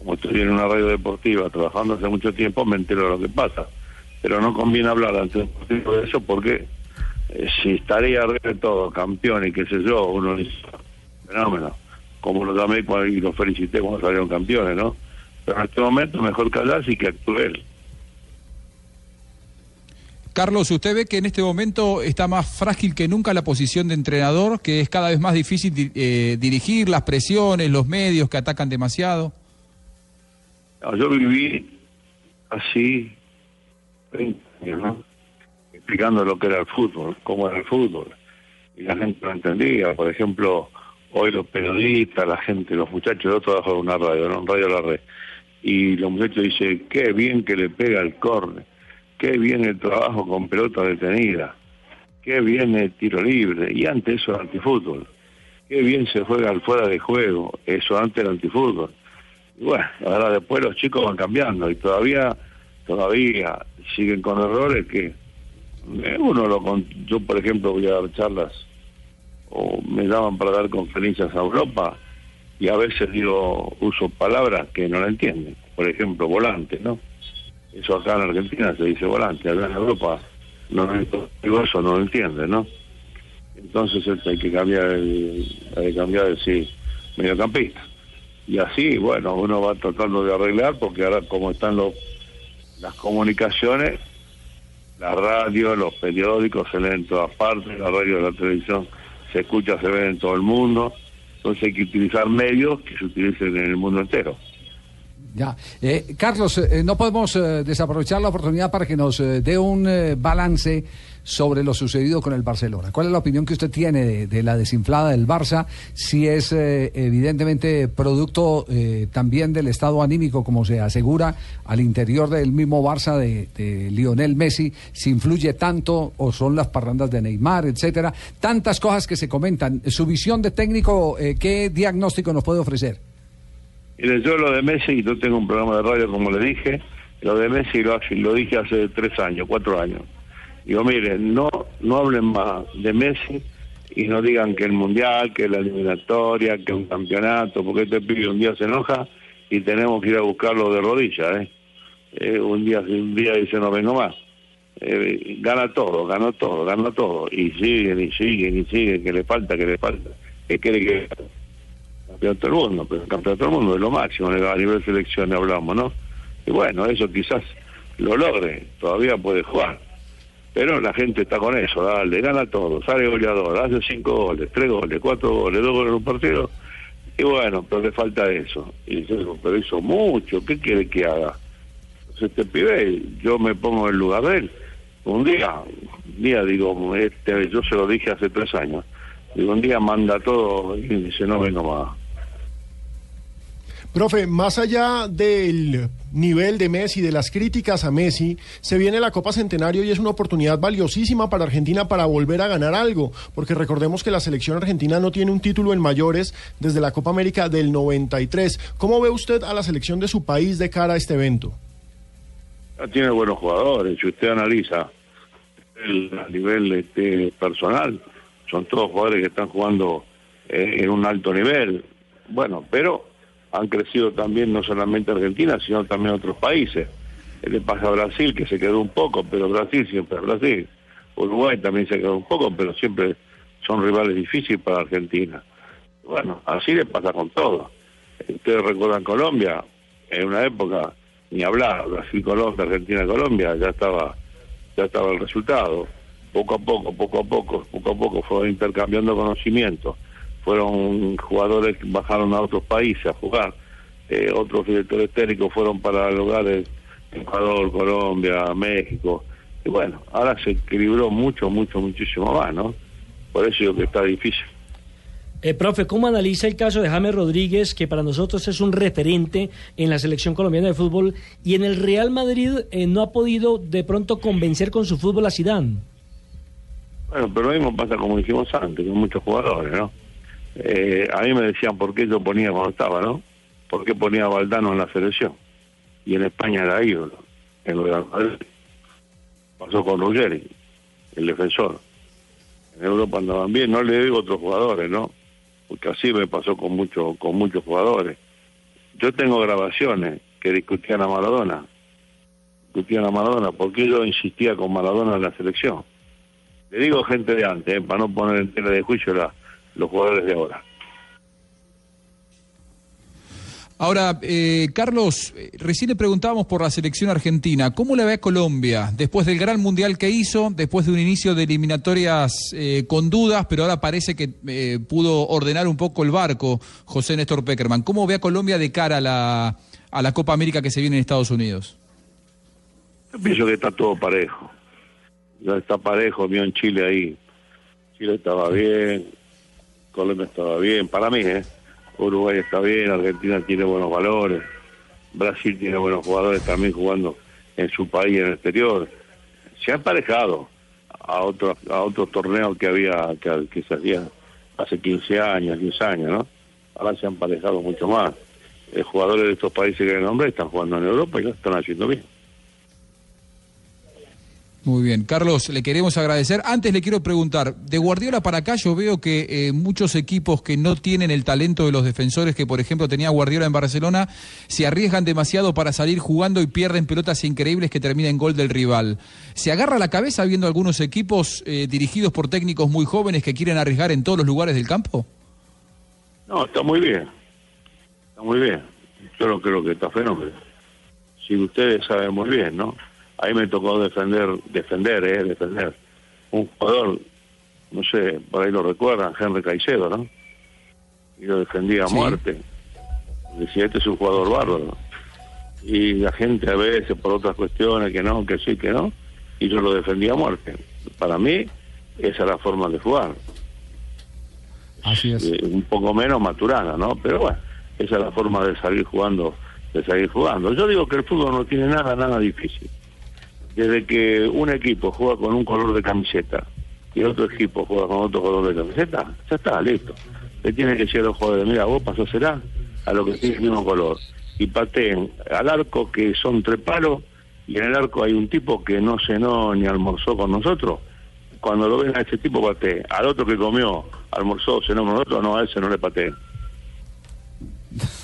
como estoy en una radio deportiva trabajando hace mucho tiempo, me entero de lo que pasa. Pero no conviene hablar ante un de eso porque eh, si estaría arriba de todo, campeón y qué sé yo, uno dice, fenómeno. Como lo llamé y lo felicité cuando salieron campeones, ¿no? Pero en este momento mejor callarse y que actúe él. Carlos, usted ve que en este momento está más frágil que nunca la posición de entrenador, que es cada vez más difícil di- eh, dirigir las presiones, los medios que atacan demasiado. No, yo viví así 20 años, ¿no? Explicando lo que era el fútbol, cómo era el fútbol. Y la gente no entendía. Por ejemplo, hoy los periodistas, la gente, los muchachos, yo trabajo en una radio, ¿no? En Radio La Red. Y los muchachos dicen, qué bien que le pega el córner, qué bien el trabajo con pelota detenida, qué bien el tiro libre. Y antes eso era antifútbol. Qué bien se juega al fuera de juego, eso antes era antifútbol. Bueno, ahora después los chicos van cambiando y todavía, todavía siguen con errores que eh, uno lo con, yo por ejemplo voy a dar charlas o me daban para dar conferencias a Europa y a veces digo uso palabras que no la entienden, por ejemplo volante, ¿no? Eso acá en Argentina se dice volante, acá en Europa no digo eso no lo entienden, ¿no? Entonces este, hay que cambiar el, hay que cambiar sí, mediocampista y así, bueno, uno va tratando de arreglar porque ahora como están los las comunicaciones, la radio, los periódicos se leen en todas partes, la radio la televisión se escucha, se ve en todo el mundo, entonces hay que utilizar medios que se utilicen en el mundo entero. Ya. Eh, Carlos, eh, no podemos eh, desaprovechar la oportunidad para que nos eh, dé un balance sobre lo sucedido con el Barcelona. ¿Cuál es la opinión que usted tiene de, la desinflada del Barça? Si es eh, evidentemente producto eh, también del estado anímico, como se asegura al interior del mismo Barça de, de Lionel Messi, si influye tanto o son las parrandas de Neymar, etcétera. Tantas cosas que se comentan. Su visión de técnico, eh, ¿qué diagnóstico nos puede ofrecer? Mire, yo lo de Messi, yo tengo un programa de radio, como le dije, lo de Messi lo, lo dije hace tres años, cuatro años. Digo, mire, no, no hablen más de Messi y no digan que el Mundial, que la eliminatoria, que un campeonato, porque este pibe un día se enoja y tenemos que ir a buscarlo de rodillas, ¿eh? Eh, un día un día dice no vengo más. Eh, gana todo, ganó todo, ganó todo. Y siguen, y siguen, y siguen, que le falta, que le falta. ¿Qué quiere que campeonato del mundo? Pero el campeonato del mundo es lo máximo, a nivel selección hablamos, ¿no? Y bueno, eso quizás lo logre, todavía puede jugar. Pero la gente está con eso, dale, gana todo, sale goleador, hace cinco goles, tres goles, cuatro goles, dos goles en un partido. Y bueno, pero le falta eso. Y yo, pero hizo mucho, ¿qué quiere que haga? Entonces este pibe, yo me pongo en el lugar de él. Un día, un día digo, este, yo se lo dije hace tres años, digo, un día manda todo y dice, no vengo más. Profe, más allá del nivel de Messi, de las críticas a Messi, se viene la Copa Centenario y es una oportunidad valiosísima para Argentina para volver a ganar algo, porque recordemos que la selección argentina no tiene un título en mayores desde la Copa América del 93. ¿Cómo ve usted a la selección de su país de cara a este evento? Tiene buenos jugadores, si usted analiza a nivel este, personal, son todos jugadores que están jugando eh, en un alto nivel. Bueno, pero han crecido también no solamente Argentina, sino también otros países. Le pasa a Brasil, que se quedó un poco, pero Brasil siempre es Brasil. Uruguay también se quedó un poco, pero siempre son rivales difíciles para Argentina. Bueno, así le pasa con todo. Ustedes recuerdan Colombia, en una época, ni hablar, Brasil-Colombia, Argentina-Colombia, ya estaba, ya estaba el resultado. Poco a poco, poco a poco, poco a poco fueron intercambiando conocimientos fueron jugadores que bajaron a otros países a jugar, eh, otros directores técnicos fueron para lugares Ecuador, Colombia, México, y bueno, ahora se equilibró mucho, mucho, muchísimo más, ¿no? Por eso digo que está difícil. Eh, profe, ¿cómo analiza el caso de James Rodríguez, que para nosotros es un referente en la selección colombiana de fútbol, y en el Real Madrid eh, no ha podido de pronto convencer con su fútbol a Zidane? Bueno, pero lo mismo pasa como dijimos antes, con muchos jugadores, ¿no? Eh, a mí me decían por qué yo ponía cuando estaba, ¿no? ¿Por qué ponía a Valdano en la selección? Y en España era ídolo, en lo de Madrid. Pasó con Ruggeri, el defensor. En Europa andaban bien, no le digo otros jugadores, ¿no? Porque así me pasó con, mucho, con muchos jugadores. Yo tengo grabaciones que discutían a Maradona. Discutían a Maradona, porque yo insistía con Maradona en la selección. Le digo gente de antes, ¿eh? para no poner en tela de juicio la- los jugadores de ahora. Ahora, eh, Carlos, eh, recién le preguntábamos por la selección argentina. ¿Cómo le ve a Colombia después del gran mundial que hizo, después de un inicio de eliminatorias eh, con dudas, pero ahora parece que eh, pudo ordenar un poco el barco José Néstor Peckerman? ¿Cómo ve a Colombia de cara a la, a la Copa América que se viene en Estados Unidos? Yo pienso que está todo parejo. Ya está parejo, vio en Chile ahí. Chile estaba bien, Colombia estaba bien, para mí, ¿eh? Uruguay está bien, Argentina tiene buenos valores, Brasil tiene buenos jugadores también jugando en su país en el exterior. Se ha emparejado a otros a otros torneos que había que, que se hacían hace 15 años, 10 años, ¿no? Ahora se han emparejado mucho más. Eh, jugadores de estos países que nombré están jugando en Europa y lo están haciendo bien. Muy bien, Carlos, le queremos agradecer. Antes le quiero preguntar, de Guardiola para acá yo veo que eh, muchos equipos que no tienen el talento de los defensores que por ejemplo tenía Guardiola en Barcelona, se arriesgan demasiado para salir jugando y pierden pelotas increíbles que terminan en gol del rival. ¿Se agarra la cabeza viendo algunos equipos eh, dirigidos por técnicos muy jóvenes que quieren arriesgar en todos los lugares del campo? No, está muy bien. Está muy bien. Yo no creo que está fenómeno. Si ustedes saben muy bien, ¿no? Ahí me tocó defender, defender, ¿eh? Defender. Un jugador, no sé, por ahí lo recuerdan, Henry Caicedo, ¿no? Y lo defendía a Sí. muerte. Decía, este es un jugador bárbaro. Y la gente a veces, por otras cuestiones, que no, que sí, que no, y yo lo defendía a muerte. Para mí, esa es la forma de jugar. Así es. Eh, un poco menos maturana, ¿no? Pero bueno, esa es la forma de salir jugando, de seguir jugando. Yo digo que el fútbol no tiene nada, nada difícil. Desde que un equipo juega con un color de camiseta y otro equipo juega con otro color de camiseta, ya está, listo. Le tiene que decir a los jugadores, mira, vos pasó será a lo que tiene el mismo color. Y pateen al arco que son tres palos y en el arco hay un tipo que no cenó ni almorzó con nosotros. Cuando lo ven a ese tipo pateen. Al otro que comió, almorzó, cenó con nosotros, no, a ese no le pateen.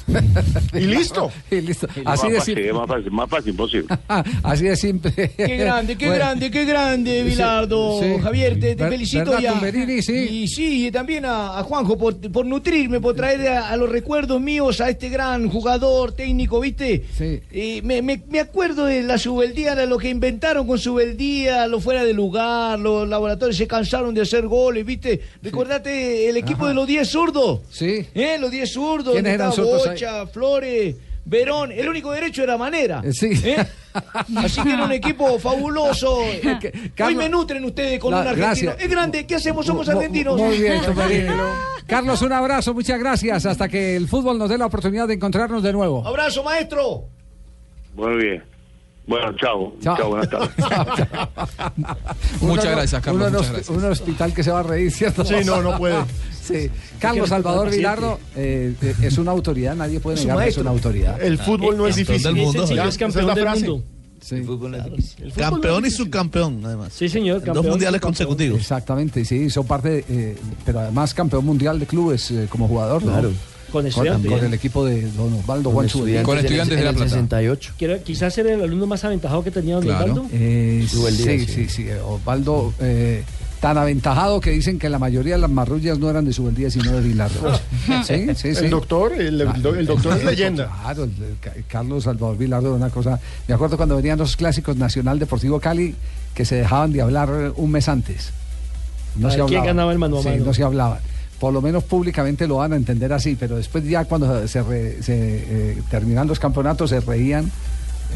[laughs] y listo. y listo. Más Así de fácil, simple. más fácil, más fácil imposible. [laughs] Así de simple. Qué grande, qué Bueno, grande, qué grande, Sí, Bilardo. sí. Javier, te, felicito ¿verdad, y a- Tumberini? Sí. Y sí, y también a, a Juanjo por, por nutrirme, por traer a, a los recuerdos míos a este gran jugador técnico, ¿viste? Eh, me, me- me acuerdo de la subeldía, de lo que inventaron con subeldía, lo fuera de lugar, los laboratorios se cansaron de hacer goles, ¿viste? Recordate el equipo de los 10 zurdos. Sí. ¿Eh? Los 10 zurdos. ¿Quiénes eran zurdos ahí? Flores, Verón. El único derecho era Manera. Sí. ¿Eh? Así que era un equipo fabuloso. [laughs] Hoy Carlos- me nutren ustedes con La- un argentino. gracias. Es grande, ¿qué hacemos? Somos argentinos. Muy bien. [laughs] Carlos, un abrazo, muchas gracias. Hasta que el fútbol nos dé la oportunidad de encontrarnos de nuevo. Abrazo, maestro. Muy bien. Bueno, chao. Chao. Chao, buenas tardes. [laughs] Muchas gracias, Carlos, uno no- muchas gracias. Un hospital que se va a reír, ¿cierto? Sí, no, no puede. [laughs] Sí. Carlos Salvador Vilardo eh, es una autoridad, nadie puede negar que es una autoridad. El fútbol no es Campeón difícil. del mundo, Javier. es campeón del mundo. Sí. Campeón y subcampeón, además. Sí, señor. Dos mundiales consecutivos. Exactamente, sí, son parte, eh, pero además campeón mundial de clubes eh, como jugador, ¿no? Claro. Con, estudiantes. con el equipo de Don Osvaldo Juan Zubeldia. Con Estudiantes de La Plata. 68. Quiero- quizás era el alumno más aventajado que tenía Don Claro. Osvaldo. Eh, sí, sí. sí, sí, Osvaldo eh, tan aventajado que dicen que la mayoría de las marrullas no eran de Subeldía sino de Vilardo. Sí, sí, sí. El doctor, el, el doctor es leyenda. Claro, el- el Ca- Carlos Salvador Vilardo era una cosa. Me acuerdo cuando venían los clásicos Nacional Deportivo Cali que se dejaban de hablar un mes antes. No se ¿quién ganaba el mano a mano? no se hablaban. Por lo menos públicamente lo van a entender así, pero después ya cuando se, eh, terminan los campeonatos se reían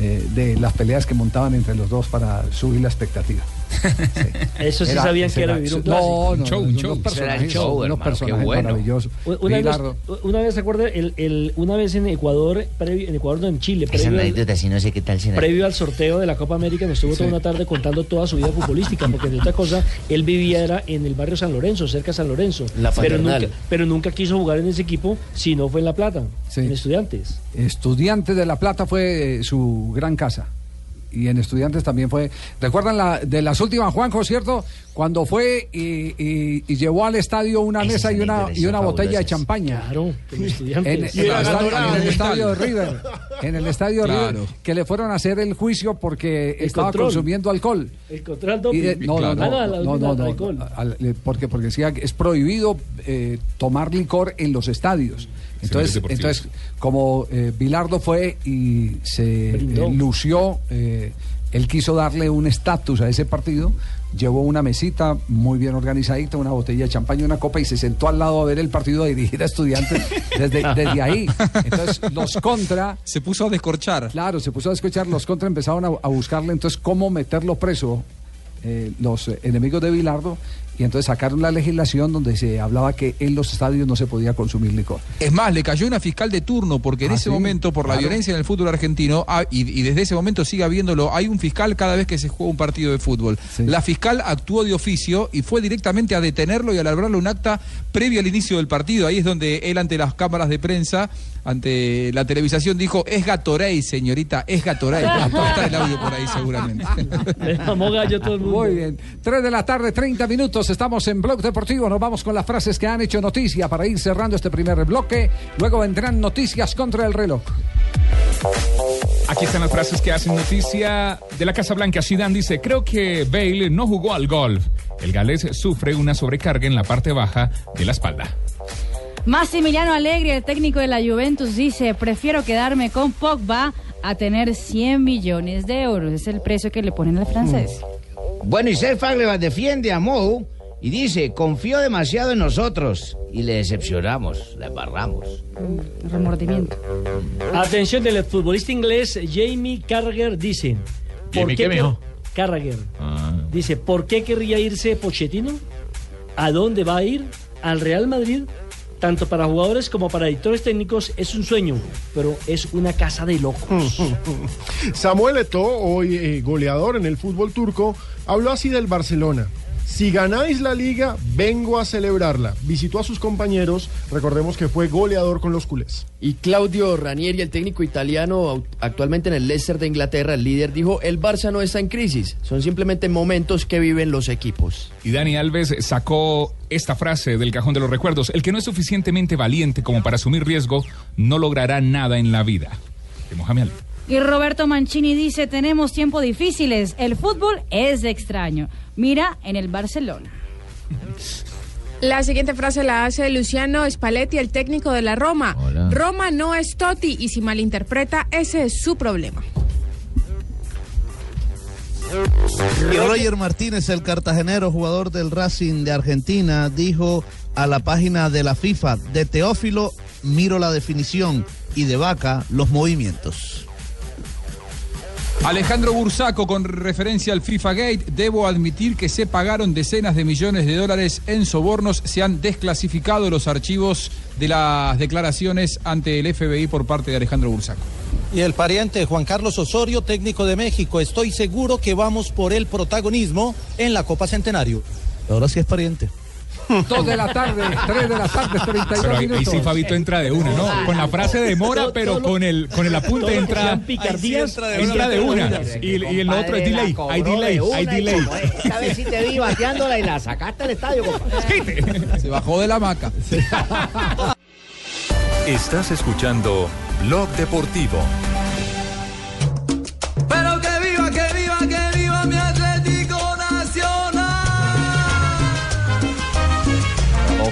eh, de las peleas que montaban entre los dos para subir la expectativa. Eso sí Era- sabían que era vivir un no, clásico. no, no, unos personajes, unos personajes maravillosos. Una vez, una vez, ¿se acuerda? El, el- una vez en Ecuador, previo, en Ecuador, no, en Chile, Esa previo al, anécdota, si no sé qué tal será. previo al sorteo de la Copa América, nos estuvo toda una tarde contando toda su vida futbolística, porque de otra cosa, él vivía era en el barrio San Lorenzo, cerca de San Lorenzo. La pero nunca, pero nunca quiso jugar en ese equipo si no fue en La Plata, en Estudiantes. Estudiantes de La Plata fue eh, su gran casa. Y en Estudiantes también fue. ¿Recuerdan la, de las últimas, Juanjo, cierto? Cuando fue y, y- y llevó al estadio una Esas mesa y una, y una botella de champaña. Claro, en En, Estudiantes. en el, estadio, adorado. [laughs] en el estadio de River. En el estadio de Claro. River. Que le fueron a hacer el juicio porque El estaba control. consumiendo alcohol. El control de- no, no, no, Ah, no, no, no, alcohol. al- eh, porque, porque decía que es prohibido eh, tomar licor en los estadios. Entonces, entonces como eh, Bilardo fue y se eh, lució, eh, él quiso darle un estatus a ese partido, llevó una mesita muy bien organizadita, una botella de champaña y una copa y se sentó al lado a ver el partido a dirigir a estudiantes desde, [laughs] desde ahí. Entonces, los contra... Se puso a descorchar. Claro, se puso a escuchar, los contra empezaron a, a buscarle entonces cómo meterlo preso eh, los enemigos de Bilardo y entonces sacaron la legislación donde se hablaba que en los estadios no se podía consumir licor. Es más, le cayó una fiscal de turno porque en Ah, ese sí, momento, por la claro. violencia en el fútbol argentino, ah, y, y desde ese momento sigue habiéndolo, hay un fiscal cada vez que se juega un partido de fútbol. La fiscal actuó de oficio y fue directamente a detenerlo y a elaborarle un acta previo al inicio del partido. Ahí es donde él ante las cámaras de prensa, ante la televisación, dijo, es Gatorade, señorita, es Gatorade. Está el audio por ahí seguramente. Le gallo todo el mundo. Muy bien. 3 de la tarde, 30 minutos. Estamos en Blog Deportivo. Nos vamos con las frases que han hecho noticia para ir cerrando este primer bloque. Luego vendrán noticias contra el reloj. Aquí están las frases que hacen noticia de la Casa Blanca. Zidane dice, creo que Bale no jugó al golf. El galés sufre una sobrecarga en la parte baja de la espalda. Massimiliano Allegri, el técnico de la Juventus, dice, prefiero quedarme con Pogba a tener 100 millones de euros. Es el precio que le ponen al francés. Bueno, y Seth defiende a Mou y dice, confío demasiado en nosotros y le decepcionamos, le embarramos. Remordimiento. Atención del futbolista inglés Jamie Carragher dice. Jamie, ¿qué, mijo? Carragher. Ah. Dice, ¿por qué querría irse Pochettino? ¿A dónde va a ir? ¿Al Real Madrid? Tanto para jugadores como para editores técnicos es un sueño, pero es una casa de locos. [laughs] Samuel Eto'o, hoy eh, goleador en el fútbol turco, habló así del Barcelona. Si ganáis la liga, vengo a celebrarla. Visitó a sus compañeros, recordemos que fue goleador con los culés. Y Claudio Ranieri, el técnico italiano actualmente en el Leicester de Inglaterra, el líder, dijo, el Barça no está en crisis, son simplemente momentos que viven los equipos. Y Dani Alves sacó esta frase del cajón de los recuerdos. El que no es suficientemente valiente como para asumir riesgo no logrará nada en la vida. De Mohamed Ali. Y Roberto Mancini dice, tenemos tiempos difíciles, el fútbol es extraño. Mira en el Barcelona. La siguiente frase la hace Luciano Spalletti, el técnico de la Roma. Roma no es Totti y si malinterpreta, ese es su problema. Roger Martínez, el cartagenero, jugador del Racing de Argentina, dijo a la página de la FIFA, de Teófilo miro la definición y de Vaca los movimientos. Alejandro Bursaco, con referencia al FIFA Gate, debo admitir que se pagaron decenas de millones de dólares en sobornos. Se han desclasificado los archivos de las declaraciones ante el FBI por parte de Alejandro Bursaco. Y el pariente Juan Carlos Osorio, técnico de México. Estoy seguro que vamos por el protagonismo en la Copa Centenario. Ahora sí es pariente. 2 de la tarde, 3 de la tarde, 32 Pero ahí, ahí minutos. sí Fabito entra de una, ¿no? Con la frase de Mora, pero con el, con el apunte entra, picardías, entra de una. Y, lo otro es delay, hay delay, hay delay. Esta vez sí te vi bateándola y la sacaste al estadio, compadre. [laughs] Se bajó de la hamaca. [laughs] Estás escuchando Blog Deportivo.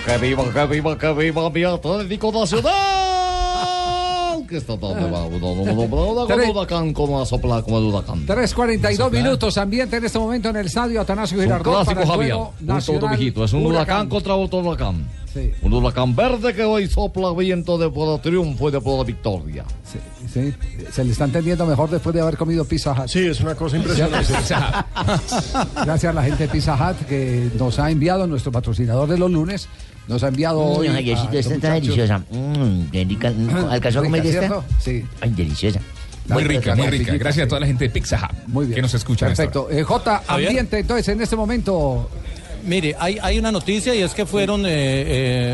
Que viva, que viva, que viva mi Atlético Nacional. Que está tan con huracán, como a soplar como el huracán. 3.42 minutos, ambiente en este momento en el estadio Atanasio un Girardot clásico, Javier. Un. Es un huracán contra otro huracán. Un huracán verde que hoy sopla viento de por el triunfo y de por la victoria. Sí, sí. Se le está entendiendo mejor después de haber comido Pizza Hut. Sí, es una cosa impresionante. [laughs] Gracias a la gente de Pizza Hut que nos ha enviado, nuestro patrocinador de los lunes, nos ha enviado Mm, hoy. Javiercito, esta está deliciosa. Mm, rica. Mm, [clears throat] ¿Alcanzó a comer Rica, esta? Sí. Ay, deliciosa. Muy rica, muy rica. Gracias a toda la gente de Pizza Hut Muy bien. que nos escucha. Perfecto. Eh, J, ambiente, entonces, en este momento. Mire, hay, hay una noticia y es que fueron eh,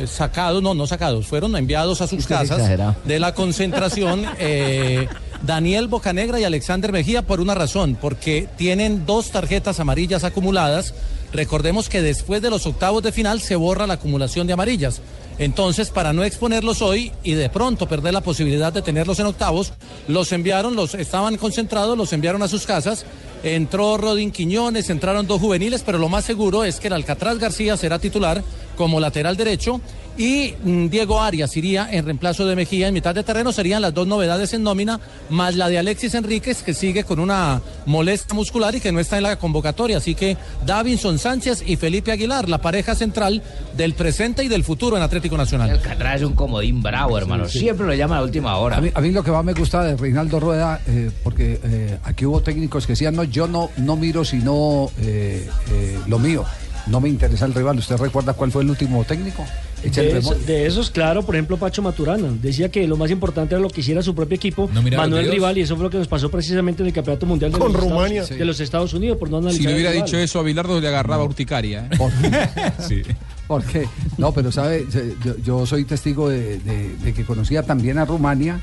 eh, sacados, no, no sacados, fueron enviados a sus Usted casas de la concentración [laughs] eh, Daniel Bocanegra y Alexander Mejía por una razón, porque tienen dos tarjetas amarillas acumuladas. Recordemos que después de los octavos de final se borra la acumulación de amarillas. Entonces, para no exponerlos hoy y de pronto perder la posibilidad de tenerlos en octavos, los enviaron, los estaban concentrados, los enviaron a sus casas. Entró Rodín Quiñones, entraron dos juveniles, pero lo más seguro es que el Alcatraz García será titular como lateral derecho y mm, Diego Arias iría en reemplazo de Mejía en mitad de terreno. Serían las dos novedades en nómina, más la de Alexis Enríquez, que sigue con una molestia muscular y que no está en la convocatoria. Así que Davinson Sánchez y Felipe Aguilar, la pareja central del presente y del futuro en Atlético Nacional. Alcatraz es un comodín bravo, hermano. sí. Siempre lo llama a la última hora. A mí, a mí lo que más me gusta de Reinaldo Rueda, eh, porque eh, aquí hubo técnicos que decían, no, yo no, no miro sino eh, eh, lo mío. No me interesa el rival. ¿Usted recuerda cuál fue el último técnico? De, eso- de esos, claro, por ejemplo, Pacho Maturana decía que lo más importante era lo que hiciera su propio equipo, No Manuel. Rival, y eso fue lo que nos pasó precisamente en el Campeonato Mundial de, Con los, Rumania. Estados, de los Estados Unidos, por no analizar. Si le hubiera dicho eso a Bilardo le agarraba urticaria. ¿eh? [laughs] Sí. Porque, no, pero sabe, yo, yo soy testigo de, de- de que conocía también a Rumania,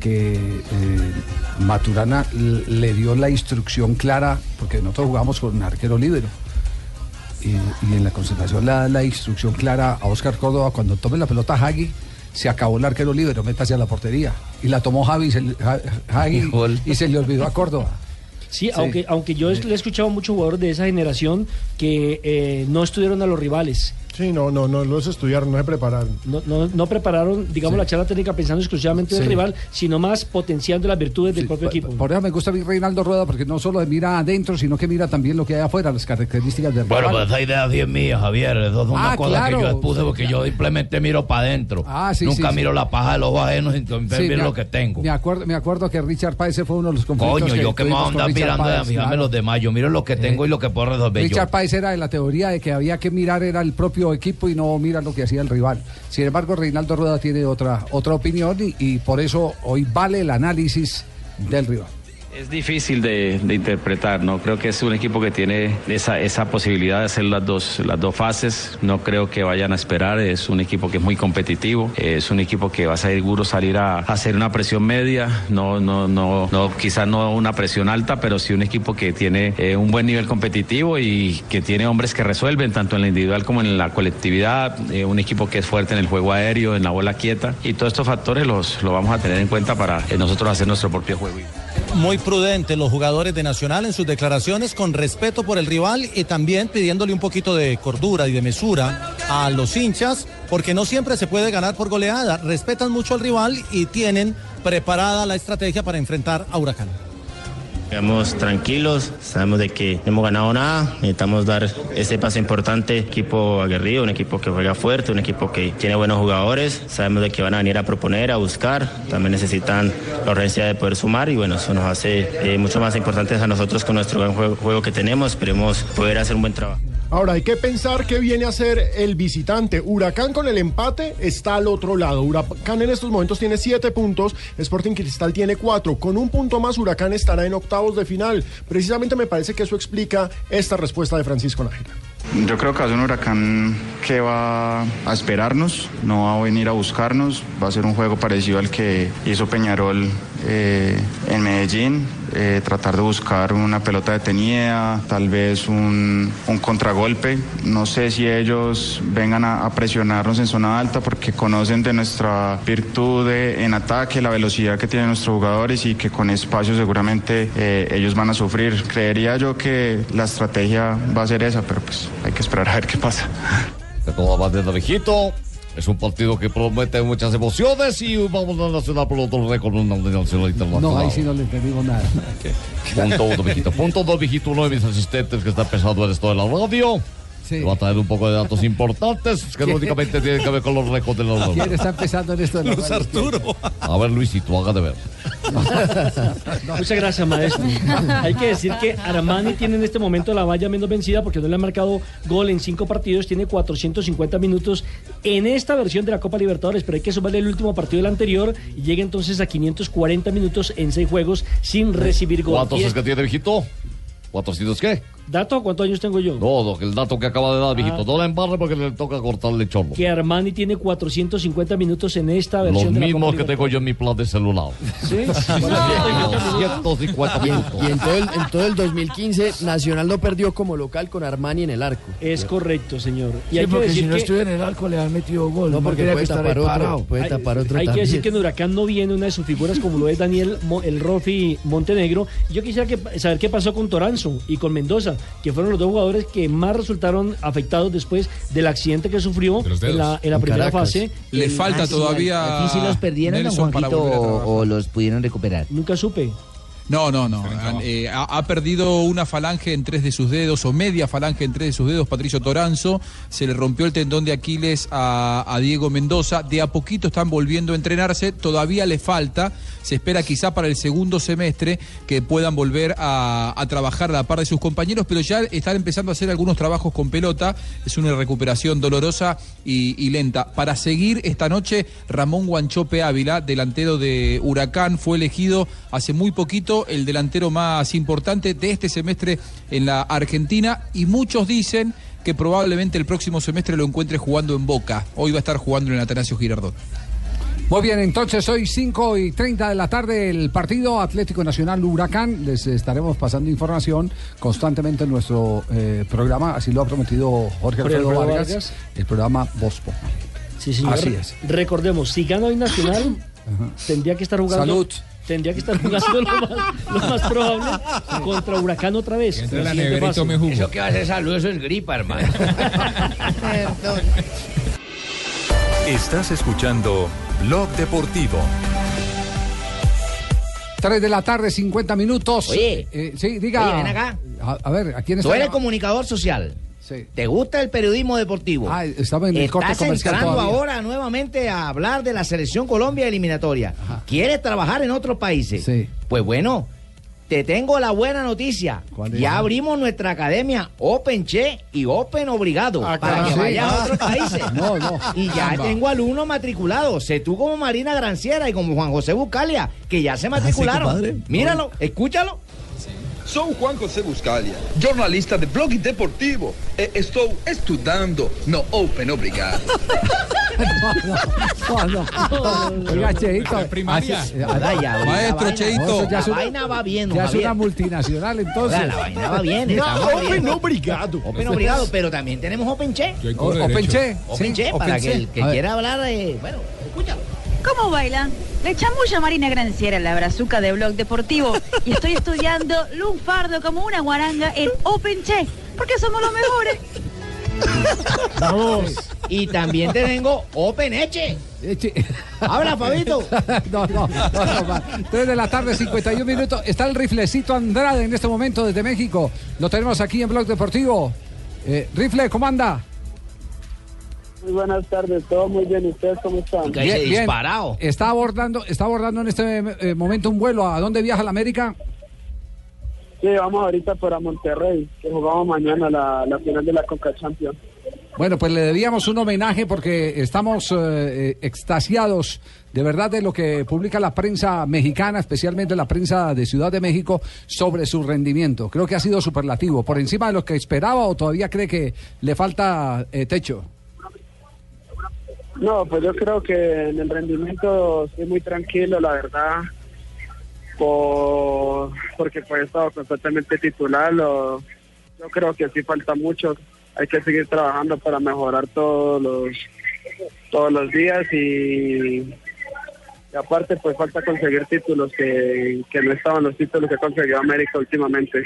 que eh, Maturana le dio la instrucción clara, porque nosotros jugamos con arquero libre. Y, y en la concentración le da la instrucción clara a Oscar Córdoba, cuando tome la pelota Hagi, se acabó el arquero libre, métase a la portería. Y la tomó Javi se, Hagi y se le olvidó a Córdoba. Sí, Sí. Aunque, aunque yo le he escuchado a muchos jugadores de esa generación que eh, no estuvieron a los rivales. Sí, no, no, no los estudiaron, no se prepararon. No, no, no prepararon, digamos, la charla técnica pensando exclusivamente en el rival, sino más potenciando las virtudes del propio equipo. Por eso me gusta a mí Reinaldo Rueda, porque no solo mira adentro, sino que mira también lo que hay afuera, las características del Bueno, rival. pues esa idea sí es mía, Javier. Eso es una Ah, cosa claro. que yo expuse porque yo simplemente miro para adentro. Ah, sí, Nunca sí, miro sí. la paja de los ajenos ver me lo que tengo. Me acuerdo, me acuerdo que Richard Páez fue uno de los conflictos Coño, yo que me a mirando a Páez, fijarme claro. los demás. Yo miro lo que tengo y lo que puedo resolver yo. Richard Páez era de la teoría de que había que mirar era el propio equipo y no mirar lo que hacía el rival. Sin embargo, Reinaldo Rueda tiene otra, otra opinión y, y por eso hoy vale el análisis del rival. Es difícil de, interpretar, ¿no? Creo que es un equipo que tiene esa, esa posibilidad de hacer las dos, las dos fases. No creo que vayan a esperar. Es un equipo que es muy competitivo. Es un equipo que va a seguro salir a, hacer una presión media. No, no, no, no, quizás no una presión alta, pero sí un equipo que tiene eh, un buen nivel competitivo y que tiene hombres que resuelven, tanto en la individual como en la colectividad. Eh, un equipo que es fuerte en el juego aéreo, en la bola quieta. Y todos estos factores los, los vamos a tener en cuenta para eh, nosotros hacer nuestro propio juego. Muy prudentes los jugadores de Nacional en sus declaraciones con respeto por el rival y también pidiéndole un poquito de cordura y de mesura a los hinchas, porque no siempre se puede ganar por goleada. Respetan mucho al rival y tienen preparada la estrategia para enfrentar a Huracán. Estamos tranquilos, sabemos de que no hemos ganado nada, necesitamos dar ese paso importante, equipo aguerrido, un equipo que juega fuerte, un equipo que tiene buenos jugadores, sabemos de que van a venir a proponer, a buscar, también necesitan la urgencia de poder sumar y bueno, eso nos hace eh, mucho más importantes a nosotros con nuestro buen juego, juego que tenemos, esperemos poder hacer un buen trabajo. Ahora hay que pensar qué viene a ser el visitante. Huracán con el empate está al otro lado. Huracán en estos momentos tiene siete puntos, Sporting Cristal tiene cuatro. Con un punto más, Huracán estará en octavos de final. Precisamente me parece que eso explica esta respuesta de Francisco Nájera. Yo creo que va a ser un huracán que va a esperarnos, no va a venir a buscarnos, va a ser un juego parecido al que hizo Peñarol eh, en Medellín, eh, tratar de buscar una pelota detenida, tal vez un, contragolpe. No sé si ellos vengan a, presionarnos en zona alta porque conocen de nuestra virtud en ataque, la velocidad que tienen nuestros jugadores y que con espacio seguramente eh, ellos van a sufrir. Creería yo que la estrategia va a ser esa, pero pues hay que esperar a ver qué pasa. De toda manera, viejito. Es un partido que promete muchas emociones y vamos a Nacional por otro récord nacional internacional. No, ahí sí no le entendimos nada. Punto uno, viejito. Punto dos, viejito. Uno de mis asistentes que está pesado en esto de la radio. Que va a traer un poco de datos importantes que no únicamente tienen que ver con los récords de los ¿Quién está empezando en esto? Luis? Arturo. A ver, Luisito, haga de ver. Muchas gracias, maestro. Hay que decir que Armani tiene en este momento la valla menos vencida porque no le ha marcado gol en cinco partidos, tiene 450 minutos en esta versión de la Copa Libertadores, pero hay que sumarle el último partido del anterior y llega entonces a 540 minutos en seis juegos sin recibir gol. ¿Cuántos es- que tiene, viejito? ¿400 qué? ¿Dato? ¿Cuántos años tengo yo? No, no, que el dato que acaba de dar, viejito. Ah. No la embarre porque le toca cortarle chorro. Que Armani tiene 450 minutos en esta Los versión de la mismos que tengo yo en mi plan de celular. ¿Sí? [laughs] 250 minutos. Y en todo, el, en todo el 2015, Nacional no perdió como local con Armani en el arco. Es correcto, señor. Y Sí, hay que porque decir si no que- estuviera en el arco le han metido gol. No, porque puede que estar tapar otro, puede hay, tapar otro hay que decir que en Huracán no viene una de sus figuras como lo es Daniel Mo- el Rofi Montenegro. Yo quisiera que, saber qué pasó con Toranzo y con Mendoza, que fueron los dos jugadores que más resultaron afectados después del accidente que sufrió en la, en la En primera Caracas. fase. Le falta Ah, todavía. ¿Aquí sí los perdieron, Nelson, Juanquito, o, o los pudieron recuperar? Nunca supe. No, no, no. Eh, ha, ha perdido una falange en tres de sus dedos, o media falange en tres de sus dedos, Patricio Toranzo. Se le rompió el tendón de Aquiles a, a Diego Mendoza. De a poquito están volviendo a entrenarse. Todavía le falta. Se espera quizá para el segundo semestre que puedan volver a, a trabajar a la par de sus compañeros, pero ya están empezando a hacer algunos trabajos con pelota. Es una recuperación dolorosa y, y lenta. Para seguir esta noche, Ramón Guanchope Ávila, delantero de Huracán, fue elegido hace muy poquito el delantero más importante de este semestre en la Argentina y muchos dicen que probablemente el próximo semestre lo encuentre jugando en Boca. Hoy va a estar jugando en el Atanasio Girardot. Muy bien, entonces hoy 5 y 30 de la tarde el partido Atlético Nacional Huracán. Les estaremos pasando información constantemente en nuestro eh, programa, así lo ha prometido Jorge Jorge Alfredo Alfredo Vargas, Vargas. el programa Bospo. Sí, señor. Así es. Recordemos, si gana hoy Nacional, tendría que estar jugando. Salud. Tendría que estar jugando lo más, lo más probable contra Huracán otra vez. Entre la nevera y tome jugo. Eso que va a ser salud, eso es gripa, hermano. Estás escuchando Blog Deportivo. 3 de la tarde, 50 minutos. Oye. Eh, sí, diga. Oye, ven acá. A, a ver, ¿a quién está? Tú eres comunicador social. Sí. ¿Te gusta el periodismo deportivo? Ah, estaba en el corte Estás comercial entrando todavía. ahora nuevamente a hablar de la selección Colombia eliminatoria. ¿Quieres trabajar en otros países? Sí. Pues bueno, te tengo la buena noticia. Ya abrimos nuestra academia Open Che y Open Obligado para caramba. que Sí. vayas a otros Ah. países. [laughs] No, no. Y ya tengo alumnos matriculados. Sé tú como Marina Granciera y como Juan José Bucalia, que ya se matricularon. Míralo, escúchalo. Sou Juan José Buscalia, jornalista de Blog Deportivo. E estou estudando no Open Obrigado. [laughs] No, no, no. Oiga, Cheito. primaria. así- eh, ya, Maestro vaina- Cheito. ya La es una- vaina va bien, Ya es una multinacional, entonces. Ahora, la vaina va bien. [laughs] Open. Obrigado. Open Obligado, pero también tenemos Open Che. O- Open. Che. Open sí, Che, para que el que quiera hablar, eh, bueno, escúchalo. ¿Cómo bailan? Le chamulla Marina Granciera, la brazuca de Blog Deportivo. [laughs] Y estoy estudiando lunfardo como una guaranga en Open Che, porque somos los mejores. [laughs] Vamos. Y también te tengo Open Eche. Habla, Fabito. [laughs] no, no, no, no, va. 3 de la tarde, 51 minutos. Está el riflecito Andrade en este momento desde México. Lo tenemos aquí en Blog Deportivo. Eh, Rifle, ¿cómo anda? Muy buenas tardes, todo muy bien. ¿Ustedes cómo están? Está abordando, está abordando en este eh, momento un vuelo. ¿A dónde viaja la América? Sí, vamos ahorita para Monterrey, que jugamos mañana la, la final de la Coca Champions. Bueno, pues le debíamos un homenaje porque estamos eh, eh, extasiados de verdad de lo que publica la prensa mexicana, especialmente la prensa de Ciudad de México, sobre su rendimiento. Creo que ha sido superlativo, por encima de lo que esperaba o todavía cree que le falta eh, techo. No, pues yo creo que en el rendimiento estoy muy tranquilo, la verdad, por, porque pues he estado constantemente titular. yo creo que sí falta mucho. Hay que seguir trabajando para mejorar todos los todos los días y, y aparte pues falta conseguir títulos que, que no estaban los títulos que ha conseguido América últimamente.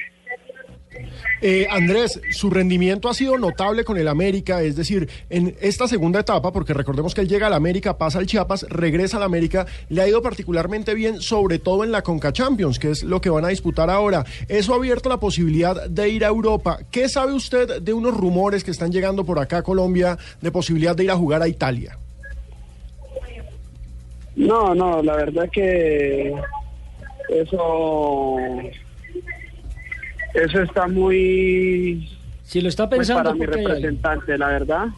Eh, Andrés, su rendimiento ha sido notable con el América, es decir, en esta segunda etapa, porque recordemos que él llega al América, pasa al Chiapas, regresa al América, le ha ido particularmente bien, sobre todo en la Conca Champions, que es lo que van a disputar ahora. Eso ha abierto la posibilidad de ir a Europa. ¿Qué sabe usted de unos rumores que están llegando por acá a Colombia de posibilidad de ir a jugar a Italia? No, no, la verdad que eso eso está muy si lo está pensando para mi hay representante, la verdad.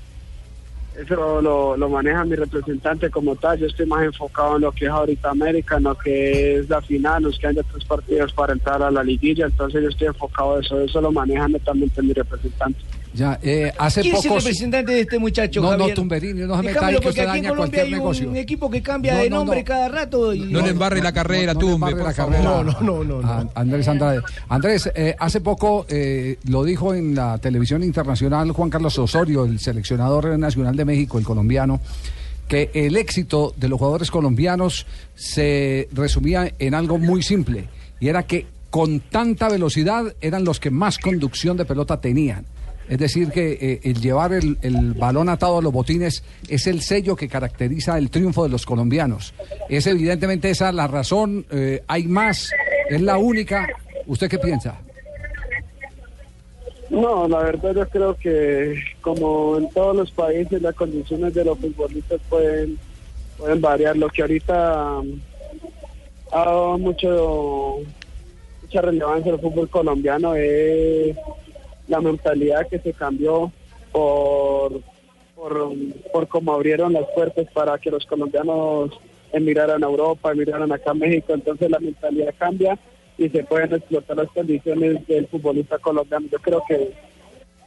Eso lo, lo maneja mi representante como tal. Yo estoy más enfocado en lo que es ahorita América, en lo que es la final, nos quedan ya tres partidos para entrar a la liguilla, entonces yo estoy enfocado en eso. Eso lo maneja netamente mi representante. Ya, eh, hace ¿Quién es el representante de este muchacho, No, no, Javier? Tumberini, no se meta Dejámoslo ahí que porque usted aquí en daña Colombia cualquier hay negocio. un equipo que cambia No, de no, nombre no. cada rato. Y... No le embarre la carrera, No Tumbe, la carrera No, no, no, a Andrés Andrade. Andrés, eh, hace poco eh, lo dijo en la televisión internacional Juan Carlos Osorio, el seleccionador nacional de México, el colombiano, que el éxito de los jugadores colombianos se resumía en algo muy simple, y era que con tanta velocidad eran los que más conducción de pelota tenían. Es decir, que eh, el llevar el, el balón atado a los botines es el sello que caracteriza el triunfo de los colombianos. Es evidentemente esa la razón, eh, hay más, es la única. ¿Usted qué piensa? No, la verdad yo creo que como en todos los países las condiciones de los futbolistas pueden pueden variar. Lo que ahorita um, ha dado mucho mucha relevancia al fútbol colombiano es la mentalidad que se cambió por por, por cómo abrieron las puertas para que los colombianos emigraran a Europa, emigraran acá a México. Entonces la mentalidad cambia y se pueden explotar las condiciones del futbolista colombiano. Yo creo que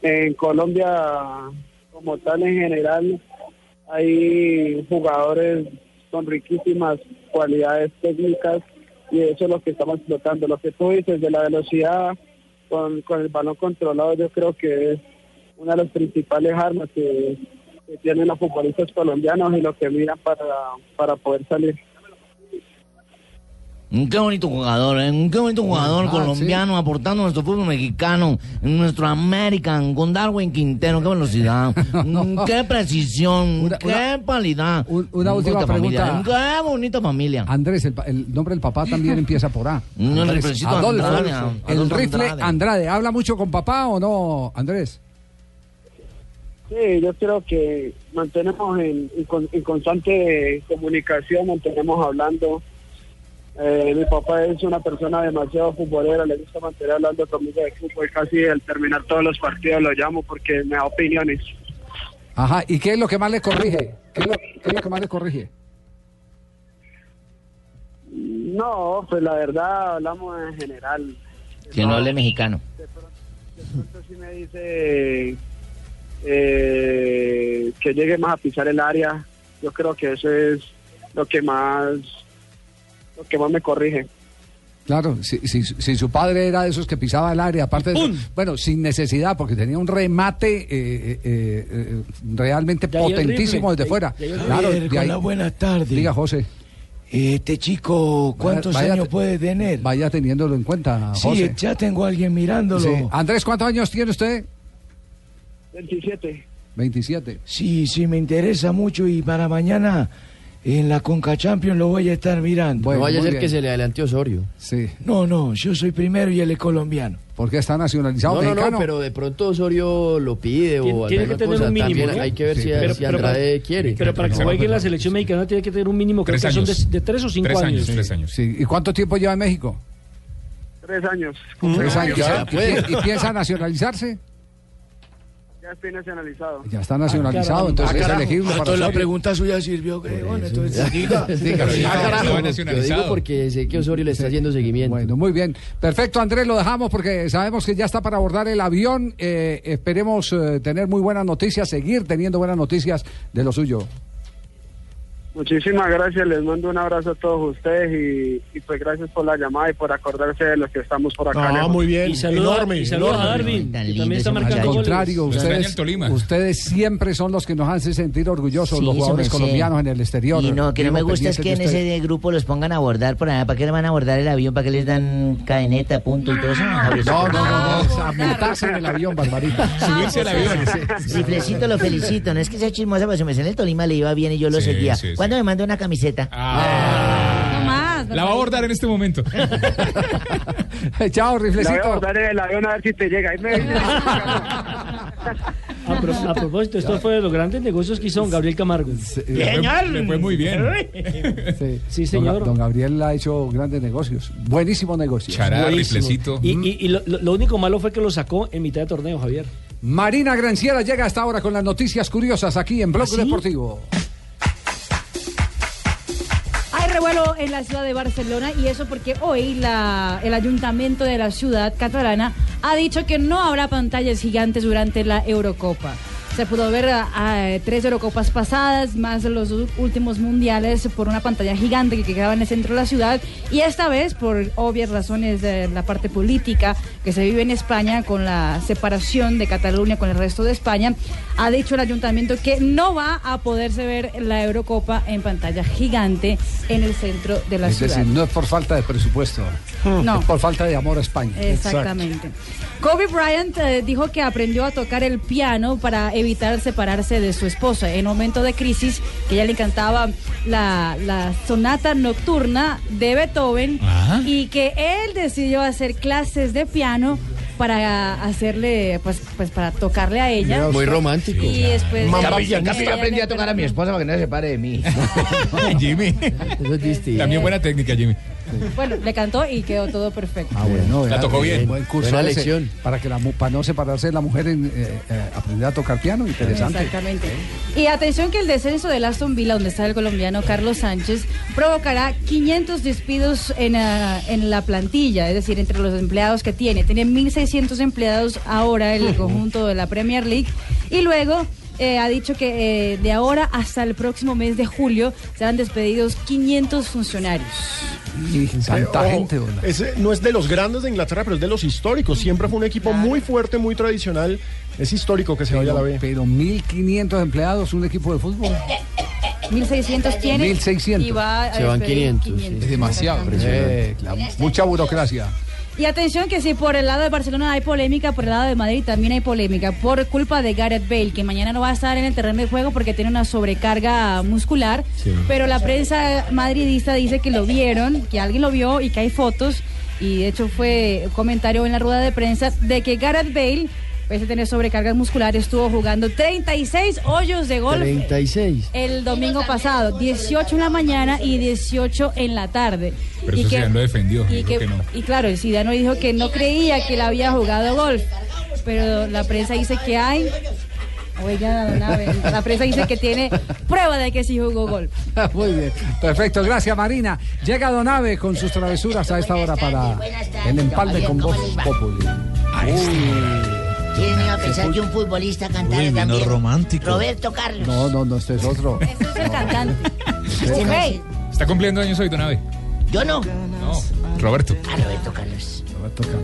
en Colombia, como tal en general, hay jugadores con riquísimas cualidades técnicas y eso es lo que estamos explotando. Lo que tú dices de la velocidad con, con el balón controlado, yo creo que es una de las principales armas que, que tienen los futbolistas colombianos y lo que miran para, para poder salir. Qué bonito jugador, ¿eh? Un Qué bonito jugador Ah, colombiano aportando a nuestro fútbol mexicano, en nuestro American, con Darwin Quintero, qué velocidad, [laughs] qué precisión, qué calidad. una última bonita familia, pregunta. Qué bonita familia. Andrés, el, pa- el nombre del papá también [laughs] empieza por A. El Andrés, riflecito Adolfo, Andrade, el Adolfo rifle Andrade. Andrade. ¿Habla mucho con papá o no, Andrés? Sí, yo creo que mantenemos en, en con- en constante comunicación, mantenemos hablando. Eh, mi papá es una persona demasiado futbolera, le gusta mantener hablando conmigo de fútbol. Casi al terminar todos los partidos lo llamo porque me da opiniones. Ajá, ¿y qué es lo que más le corrige? ¿Qué es lo, qué es lo que más le corrige? No, pues la verdad hablamos en general. Que no hable mexicano. Entonces sí me dice eh, que llegue más a pisar el área. Yo creo que eso es lo que más que más me corrige. Claro, si, si- si su padre era de esos que pisaba el área, aparte de eso, bueno, sin necesidad, porque tenía un remate eh, eh, eh, realmente De potentísimo desde fuera. De Claro, ahí- Hola, buenas tardes. Diga, José. Este chico, ¿cuántos Vaya- años puede tener? Vaya teniéndolo en cuenta, Sí, ya tengo a alguien mirándolo. Sí. Andrés, ¿cuántos años tiene usted? 27. 27. Sí, sí, me interesa mucho y para mañana en la Conca Champions lo voy a estar mirando. no vaya a ser que se le adelante Osorio. Sí. No, no, yo soy primero y él es colombiano. ¿Por qué está nacionalizado No, no, mexicano? no, pero de pronto Osorio lo pide Tiene, o tiene que tener cosa. un mínimo. También ¿no? hay que ver Sí, si, pero- si pero quiere. Pero para que juegue en la selección mexicana tiene que tener un mínimo, creo Tres que son de, tres o cinco Tres años. años, tres años. Sí. ¿Y cuánto tiempo lleva en México? Tres años. Tres años. Ya, ¿Y, pi- y piensa nacionalizarse? Ya estoy nacionalizado. Ya está nacionalizado, Ah, entonces es carajo. elegible Ah, para entonces la pregunta suya sirvió. que, bueno, entonces [laughs] diga. [laughs] Carajo. lo digo porque sé que Osorio le está haciendo seguimiento. Bueno, muy bien. Perfecto, Andrés, lo dejamos porque sabemos que ya está para abordar el avión. Eh, esperemos eh, tener muy buenas noticias, seguir teniendo buenas noticias de lo suyo. Muchísimas gracias, les mando un abrazo a todos ustedes y, y pues gracias por la llamada y por acordarse de los que estamos por acá. Ah, muy bien. Y saluda, enorme, y saluda a. Darwin, que también está marcando Al goles. contrario, ustedes, ustedes siempre son los que nos hacen sentir orgullosos, Sí, los jugadores colombianos en el exterior. Y no, que no me gusta es que en ese grupo los pongan a abordar por allá. ¿Para qué les van a abordar el avión? ¿Para qué les dan cadeneta, punto y todo eso? No, no, no, no, a montarse en el avión, Barbarita. [laughs] Subirse al avión. Riflecito lo felicito. No es que sea chismosa, pero se me en el Tolima le iba bien y yo lo Sí, seguía. Sí, sí. ¿Cuándo me manda una camiseta? No más. La va a abordar en este momento. [laughs] Chao, La voy a riflecito. abordar en el avión a ver si te llega. Ahí me A, pro- a propósito, esto fue de los grandes negocios que hizo don Gabriel Camargo. Le fue muy bien. Sí, Sí, señor. don Gabriel ha hecho grandes negocios. Buenísimos negocios. Chará, Buenísimo. riflecito. Y, y- y lo, lo- lo único malo fue que lo sacó en mitad de torneo, Javier. Marina Granciera llega hasta ahora con las noticias curiosas aquí en Blog ¿Ah, sí? Deportivo. Revuelo en la ciudad de Barcelona y eso porque hoy el ayuntamiento de la ciudad catalana ha dicho que no habrá pantallas gigantes durante la Eurocopa. Se pudo ver a, tres Eurocopas pasadas, más los dos últimos mundiales, por una pantalla gigante que quedaba en el centro de la ciudad. Y esta vez, por obvias razones de la parte política que se vive en España, con la separación de Cataluña con el resto de España, ha dicho el ayuntamiento que no va a poderse ver la Eurocopa en pantalla gigante en el centro de la Es ciudad. decir, no es por falta de presupuesto, No. es por falta de amor a España. Exactamente. Kobe Bryant eh, dijo que aprendió a tocar el piano para evitar separarse de su esposa en un momento de crisis, que ella le encantaba la, la sonata nocturna de Beethoven Ajá. y que él decidió hacer clases de piano para hacerle, pues, pues para tocarle a ella. Muy romántico. Y después... Mamá Yo aprendí a tocar a mi esposa para que no se separe de mí. [laughs] Jimmy. Eso es distinto. También buena técnica, Jimmy. [laughs] Bueno, le cantó y quedó todo perfecto. Ah, bueno, La tocó bien. Buen curso Buena ese, lección. Para, que la, mu- para no separarse de la mujer, en, eh, eh, aprender a tocar piano, interesante. Exactamente. Y atención que el descenso del Aston Villa, donde está el colombiano Carlos Sánchez, provocará 500 despidos en, ah, en la plantilla, es decir, entre los empleados que tiene. Tiene 1.600 empleados ahora el conjunto de la Premier League. Y luego... eh, ha dicho que eh, de ahora hasta el próximo mes de julio serán despedidos 500 funcionarios. Y tanta ojo, gente, ese no es de los grandes de Inglaterra, pero es de los históricos. Siempre fue un equipo muy fuerte, muy tradicional. Es histórico que se vaya a la Pero, B. pero 1.500 empleados, un equipo de fútbol. 1.600 tiene 1.600. y va a Se van despedir 500, sí. Es demasiado. Eh, claro, mucha burocracia. Y atención que si por el lado de Barcelona hay polémica, por el lado de Madrid también hay polémica por culpa de Gareth Bale, que mañana no va a estar en el terreno de juego porque tiene una sobrecarga muscular, pero la prensa madridista dice que lo vieron, que alguien lo vio y que hay fotos. Y de hecho fue comentario en la rueda de prensa de que Gareth Bale pese a tener sobrecargas musculares, estuvo jugando 36 hoyos de golf 36. el domingo pasado, 18 en la mañana y 18 en la tarde. Pero y eso Zidane lo defendió, Y, dijo que- que no. y claro, el Zidane dijo que no creía que él había jugado golf, pero la prensa dice que hay... Oiga, don Abe, la prensa dice que tiene prueba de que sí jugó golf. [laughs] Muy bien, perfecto, gracias Marina. Llega Don Ave con sus travesuras a esta hora para el empalme con Voz Populi. ¿Quién iba a pensar que un futbolista cantara Uy, también? romántico. Roberto Carlos. No, no, no, este es otro. Es el cantante. Este no es- Está cumpliendo años hoy, Donave. Yo no. No, Roberto. Ah, Roberto Carlos.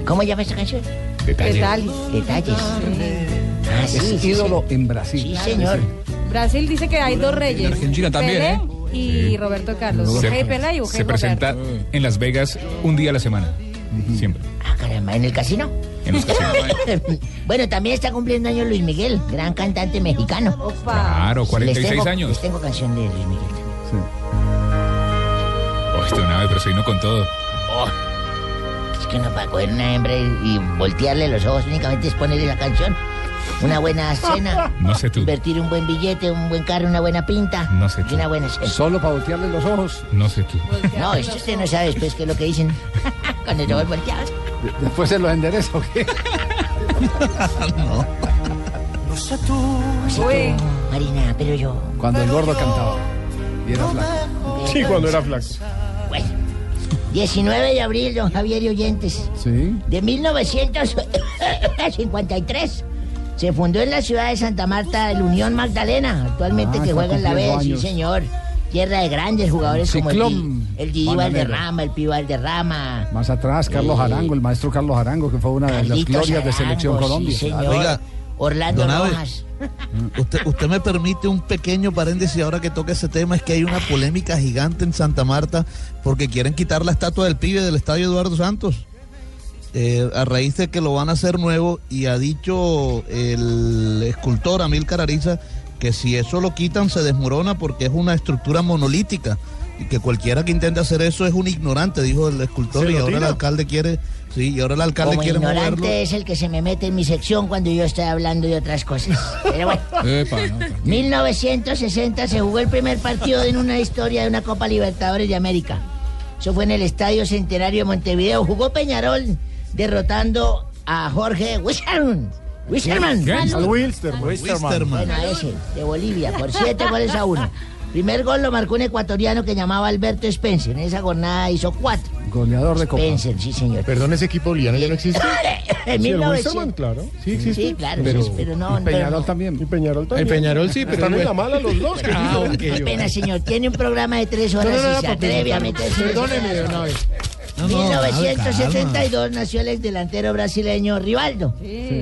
¿Cómo llama esta canción? Detalles. Detalles. Detalles. Ah, sí, Es sí, ídolo sí. en Brasil. Sí, señor. Brasil dice que hay dos reyes. Argentina también, Pelé ¿eh? Y Roberto Carlos. Se, Pelé y se presenta Roberto. en Las Vegas un día a la semana. Siempre. Ah, caramba, ¿en el casino? En los casinos. [laughs] bueno, también está cumpliendo años Luis Miguel, gran cantante mexicano. Claro, 46 Les tengo- años. Les tengo canción de Luis Miguel. Oh, este Donave, pero se vino con todo. Oh, es que no para coger una hembra y, y voltearle los ojos únicamente es ponerle la canción. Una buena cena. No sé tú. Invertir un buen billete, un buen carro, una buena pinta. No sé Y una buena cena. Solo para voltearle los ojos. No sé tú. No, esto usted no sabe después qué es lo que dicen. [laughs] Con los ojos volteados. De- Después se los endereza, ¿o qué? no. [laughs] No sé tú. Marina, pero yo. Cuando el gordo cantaba. Y era flaco. Sí, cuando era flaco. Bueno. 19 de abril, don Javier y oyentes. Sí. De 1953 se fundó en la ciudad de Santa Marta el Unión Magdalena, actualmente Ah, que juega en la B, sí señor. Tierra de grandes jugadores como el, el Bananero. Valderrama, el Pi Valderrama. Más atrás, Carlos Eh, Arango, el maestro Carlos Arango, que fue una de las glorias de Selección sí, Colombia. señor. Oiga, Orlando Rojas. [laughs] Usted, usted me permite un pequeño paréntesis ahora que toca ese tema, es que hay una polémica gigante en Santa Marta porque quieren quitar la estatua del pibe del estadio Eduardo Santos. Eh, a raíz de que lo van a hacer nuevo y ha dicho el escultor Amílcar Ariza que si eso lo quitan se desmorona porque es una estructura monolítica y que cualquiera que intente hacer eso es un ignorante, dijo el escultor ¿Se y ahora el alcalde quiere, sí, y ahora el alcalde Como quiere ignorante moverlo. es el que se me mete en mi sección cuando yo estoy hablando de otras cosas. Pero bueno. [laughs] Epa, no, 1960 se jugó el primer partido en una historia de una Copa Libertadores de América. Eso fue en el Estadio Centenario de Montevideo. Jugó Peñarol derrotando a Jorge Wischerman. Wischerman. ¿Qué? Al Wilstermann. Wilstermann. Bueno, a ese, de Bolivia, por siete [laughs] goles a uno. Primer gol lo marcó un ecuatoriano que llamaba Alberto Spencer. En esa jornada hizo cuatro. Goleador de Copa. Spencer, sí, señor. Perdón, ese equipo boliviano ya no existe. En Sí, el 1900. Wilstermann, claro. Sí existe. Sí, claro, sí, pero no- Y Peñarol pero no. también. Y Peñarol también. El Peñarol sí, pero Están en la la mala los dos. Ah, Qué pena, señor. Tiene un programa de tres horas No, no, no, y se atreve a meterse. perdóneme de una vez. En 1972 nació el ex delantero brasileño Rivaldo,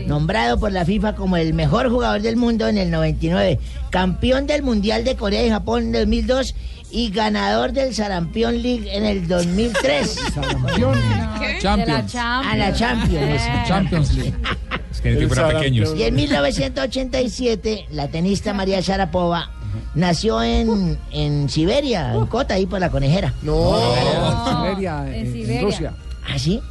nombrado por la FIFA como el mejor jugador del mundo en el 99, campeón del Mundial de Corea y Japón en 2002 y ganador del Sarampión League en el 2003. [laughs] Champions. A la Champions. Champions League. Es que en el pequeños. Y en 1987, la tenista María Sharapova nació en, en Siberia, en Cota, ahí por la conejera. No, Siberia, en, en Siberia. Rusia. ¿Ah, sí?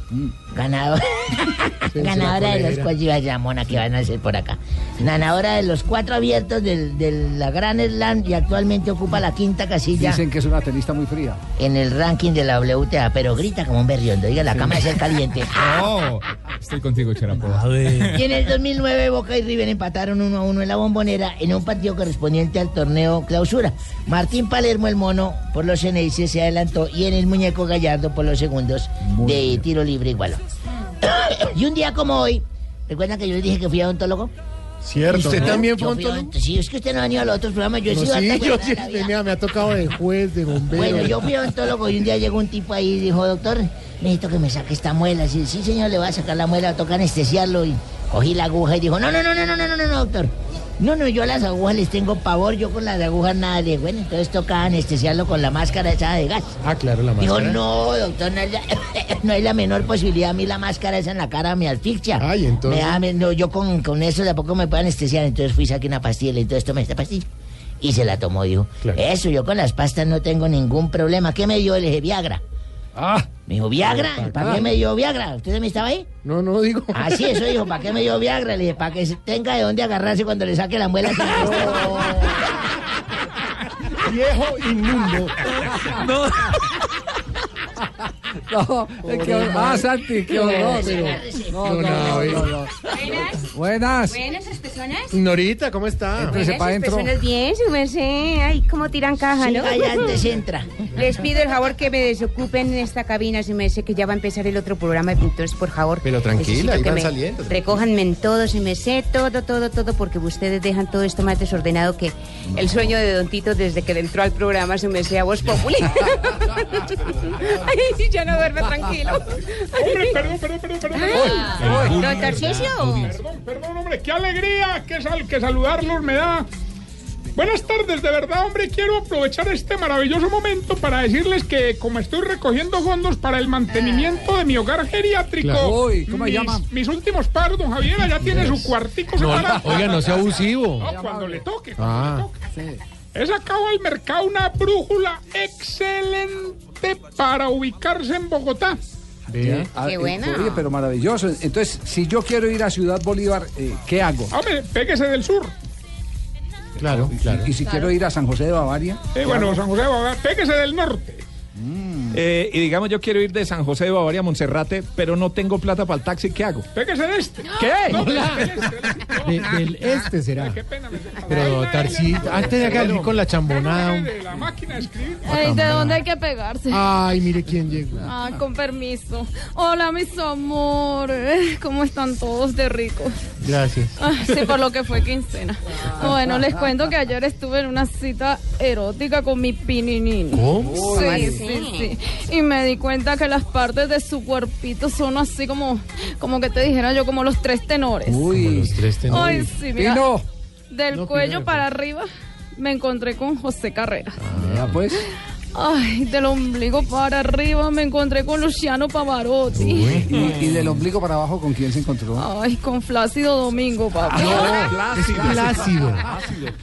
Ganador. [laughs] Ganadora de los cuatro a que van a hacer por acá. Ganadora de los cuatro abiertos del- de la Gran Slam y actualmente ocupa la quinta casilla Dicen que es una tenista muy fría. en el ranking de la WTA, pero grita como un berriondo. Diga, la cama es el caliente. [laughs] Oh, estoy contigo, Charapoa. Y en el 2009 Boca y River empataron 1 a 1 en la bombonera en un partido correspondiente al torneo clausura. Martín Palermo, el mono, por los Ceneices se adelantó y en el muñeco Gallardo por los segundos de tiro libre igualó. [coughs] y un día como hoy, ¿recuerdan que yo les dije que fui a odontólogo? Cierto. ¿Usted ¿no? también fue fui a odontólogo? odont- Sí, es que usted no ha venido a los otros programas. Yo he No, sido sí, yo sí, mira, me ha tocado de juez, de bombero. Bueno, yo fui a odontólogo y un día llegó un tipo ahí y dijo, doctor, necesito que me saque esta muela. Sí, sí, señor, le voy a sacar la muela, toca anestesiarlo. Y cogí la aguja y dijo, no, no, no, no, no, no, no, no, doctor. No, no, yo a las agujas les tengo pavor, yo con las agujas nada de bueno, entonces toca anestesiarlo con la máscara esa de gas. Ah, claro, la máscara. no, doctor, no hay, la, [laughs] no hay la menor posibilidad. A mí la máscara esa en la cara me asfixia. Ay, entonces- Me da- me- no, yo con, con eso de a poco me puedo anestesiar. Entonces fui, saqué una pastilla y entonces tomé esta pastilla. Y se la tomó, dijo. Eso, yo con las pastas no tengo ningún problema. ¿Qué me dio? Dije, Viagra. Ah. Me dijo, ¿Viagra? ¿Para qué me dio Viagra? ¿Usted me estaba ahí? No, no digo. Ah, sí, eso dijo. ¿Para qué me dio Viagra? Le dije, para que tenga de dónde agarrarse cuando le saque la muela. [laughs] Viejo inmundo. No. No, es que ah, Santi, qué horror. No, no, no, no, no. Buenas. Buenas, sus personas. Norita, ¿cómo está? Éntrese pa' adentro. personas bien, su merced. Ay, cómo tiran caja, Sí, ¿no? allá antes entra. Les pido el favor que me desocupen esta cabina, su merced, que ya va a empezar el otro programa. Entonces, por favor. Pero tranquila, ahí van saliendo. Recójanme en todo, su merced, todo, todo, todo, porque ustedes dejan todo esto más desordenado que el sueño de Don Tito desde que entró al programa, su merced, a voz populi. [laughs] Ay, sí, ya no duerme tranquilo. Hombre, perdón, perdón, perdón, perdón. Ay, Don Tarcisio. Perdón, perdón, hombre, qué alegría que, sal, que saludarlos me da. Buenas tardes, de verdad, hombre, quiero aprovechar este maravilloso momento para decirles que como estoy recogiendo fondos para el mantenimiento de mi hogar geriátrico, Claro. Uy, ¿cómo mis, llama? mis últimos paros, don Javier, ya tiene su cuartico No, separado. oiga, no sea abusivo. No, cuando le toque. Ah, He sacado al mercado una brújula excelente para ubicarse en Bogotá. Vea. Ah, Qué eh, buena. Oye, pero maravilloso. Entonces, si yo quiero ir a Ciudad Bolívar, eh, ¿qué hago? Hombre, péguese del sur. Claro, claro. Y si quiero ir a San José de Bavaria. Eh, ¿qué bueno, hago? San José, Bogotá, péguese del norte. Eh, y digamos, yo quiero ir de San José de Bavaria a Monserrate, pero no tengo plata para el taxi, ¿qué hago? Pégase de este. ¿Qué? No, este. De- del este será. Qué pena me Pero Tarsi, antes de acá con la chambonada. de la máquina de escribir. Ey, ¿De dónde hay que pegarse? Ay, mire quién llegó. Ah, con permiso. Hola, mis amores. [laughs] ¿Cómo están todos de ricos? Gracias. Ah, sí, por lo que fue quincena. Bueno, les cuento que ayer estuve en una cita erótica con mi pininín. ¿Cómo? Sí, sí, sí. Y me di cuenta que las partes de su cuerpito son así como, como que te dijera yo, como los tres tenores. Uy, los tres Ay, sí, mira. Pino. Del No, cuello para arriba me encontré con José Carrera. Ya pues. Ay, del ombligo para arriba me encontré con Luciano Pavarotti. Y, y del ombligo para abajo, ¿con quién se encontró? Ay, con Flácido Domingo, papá. No, Es Plácido.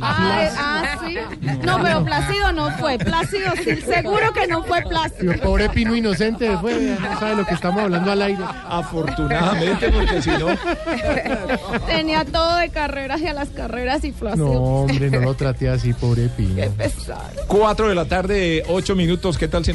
Ay, ah, sí. No, pero Plácido no fue. Plácido sí, seguro que no fue Plácido. Pero pobre Pino inocente, fue, no sabe lo que estamos hablando al aire. Afortunadamente, porque si no. Tenía todo de carreras y a las carreras y No, Plácido. hombre, no lo traté así, pobre Pino. Qué pesado. 4 de la tarde, 8 minutos. ¿Qué tal si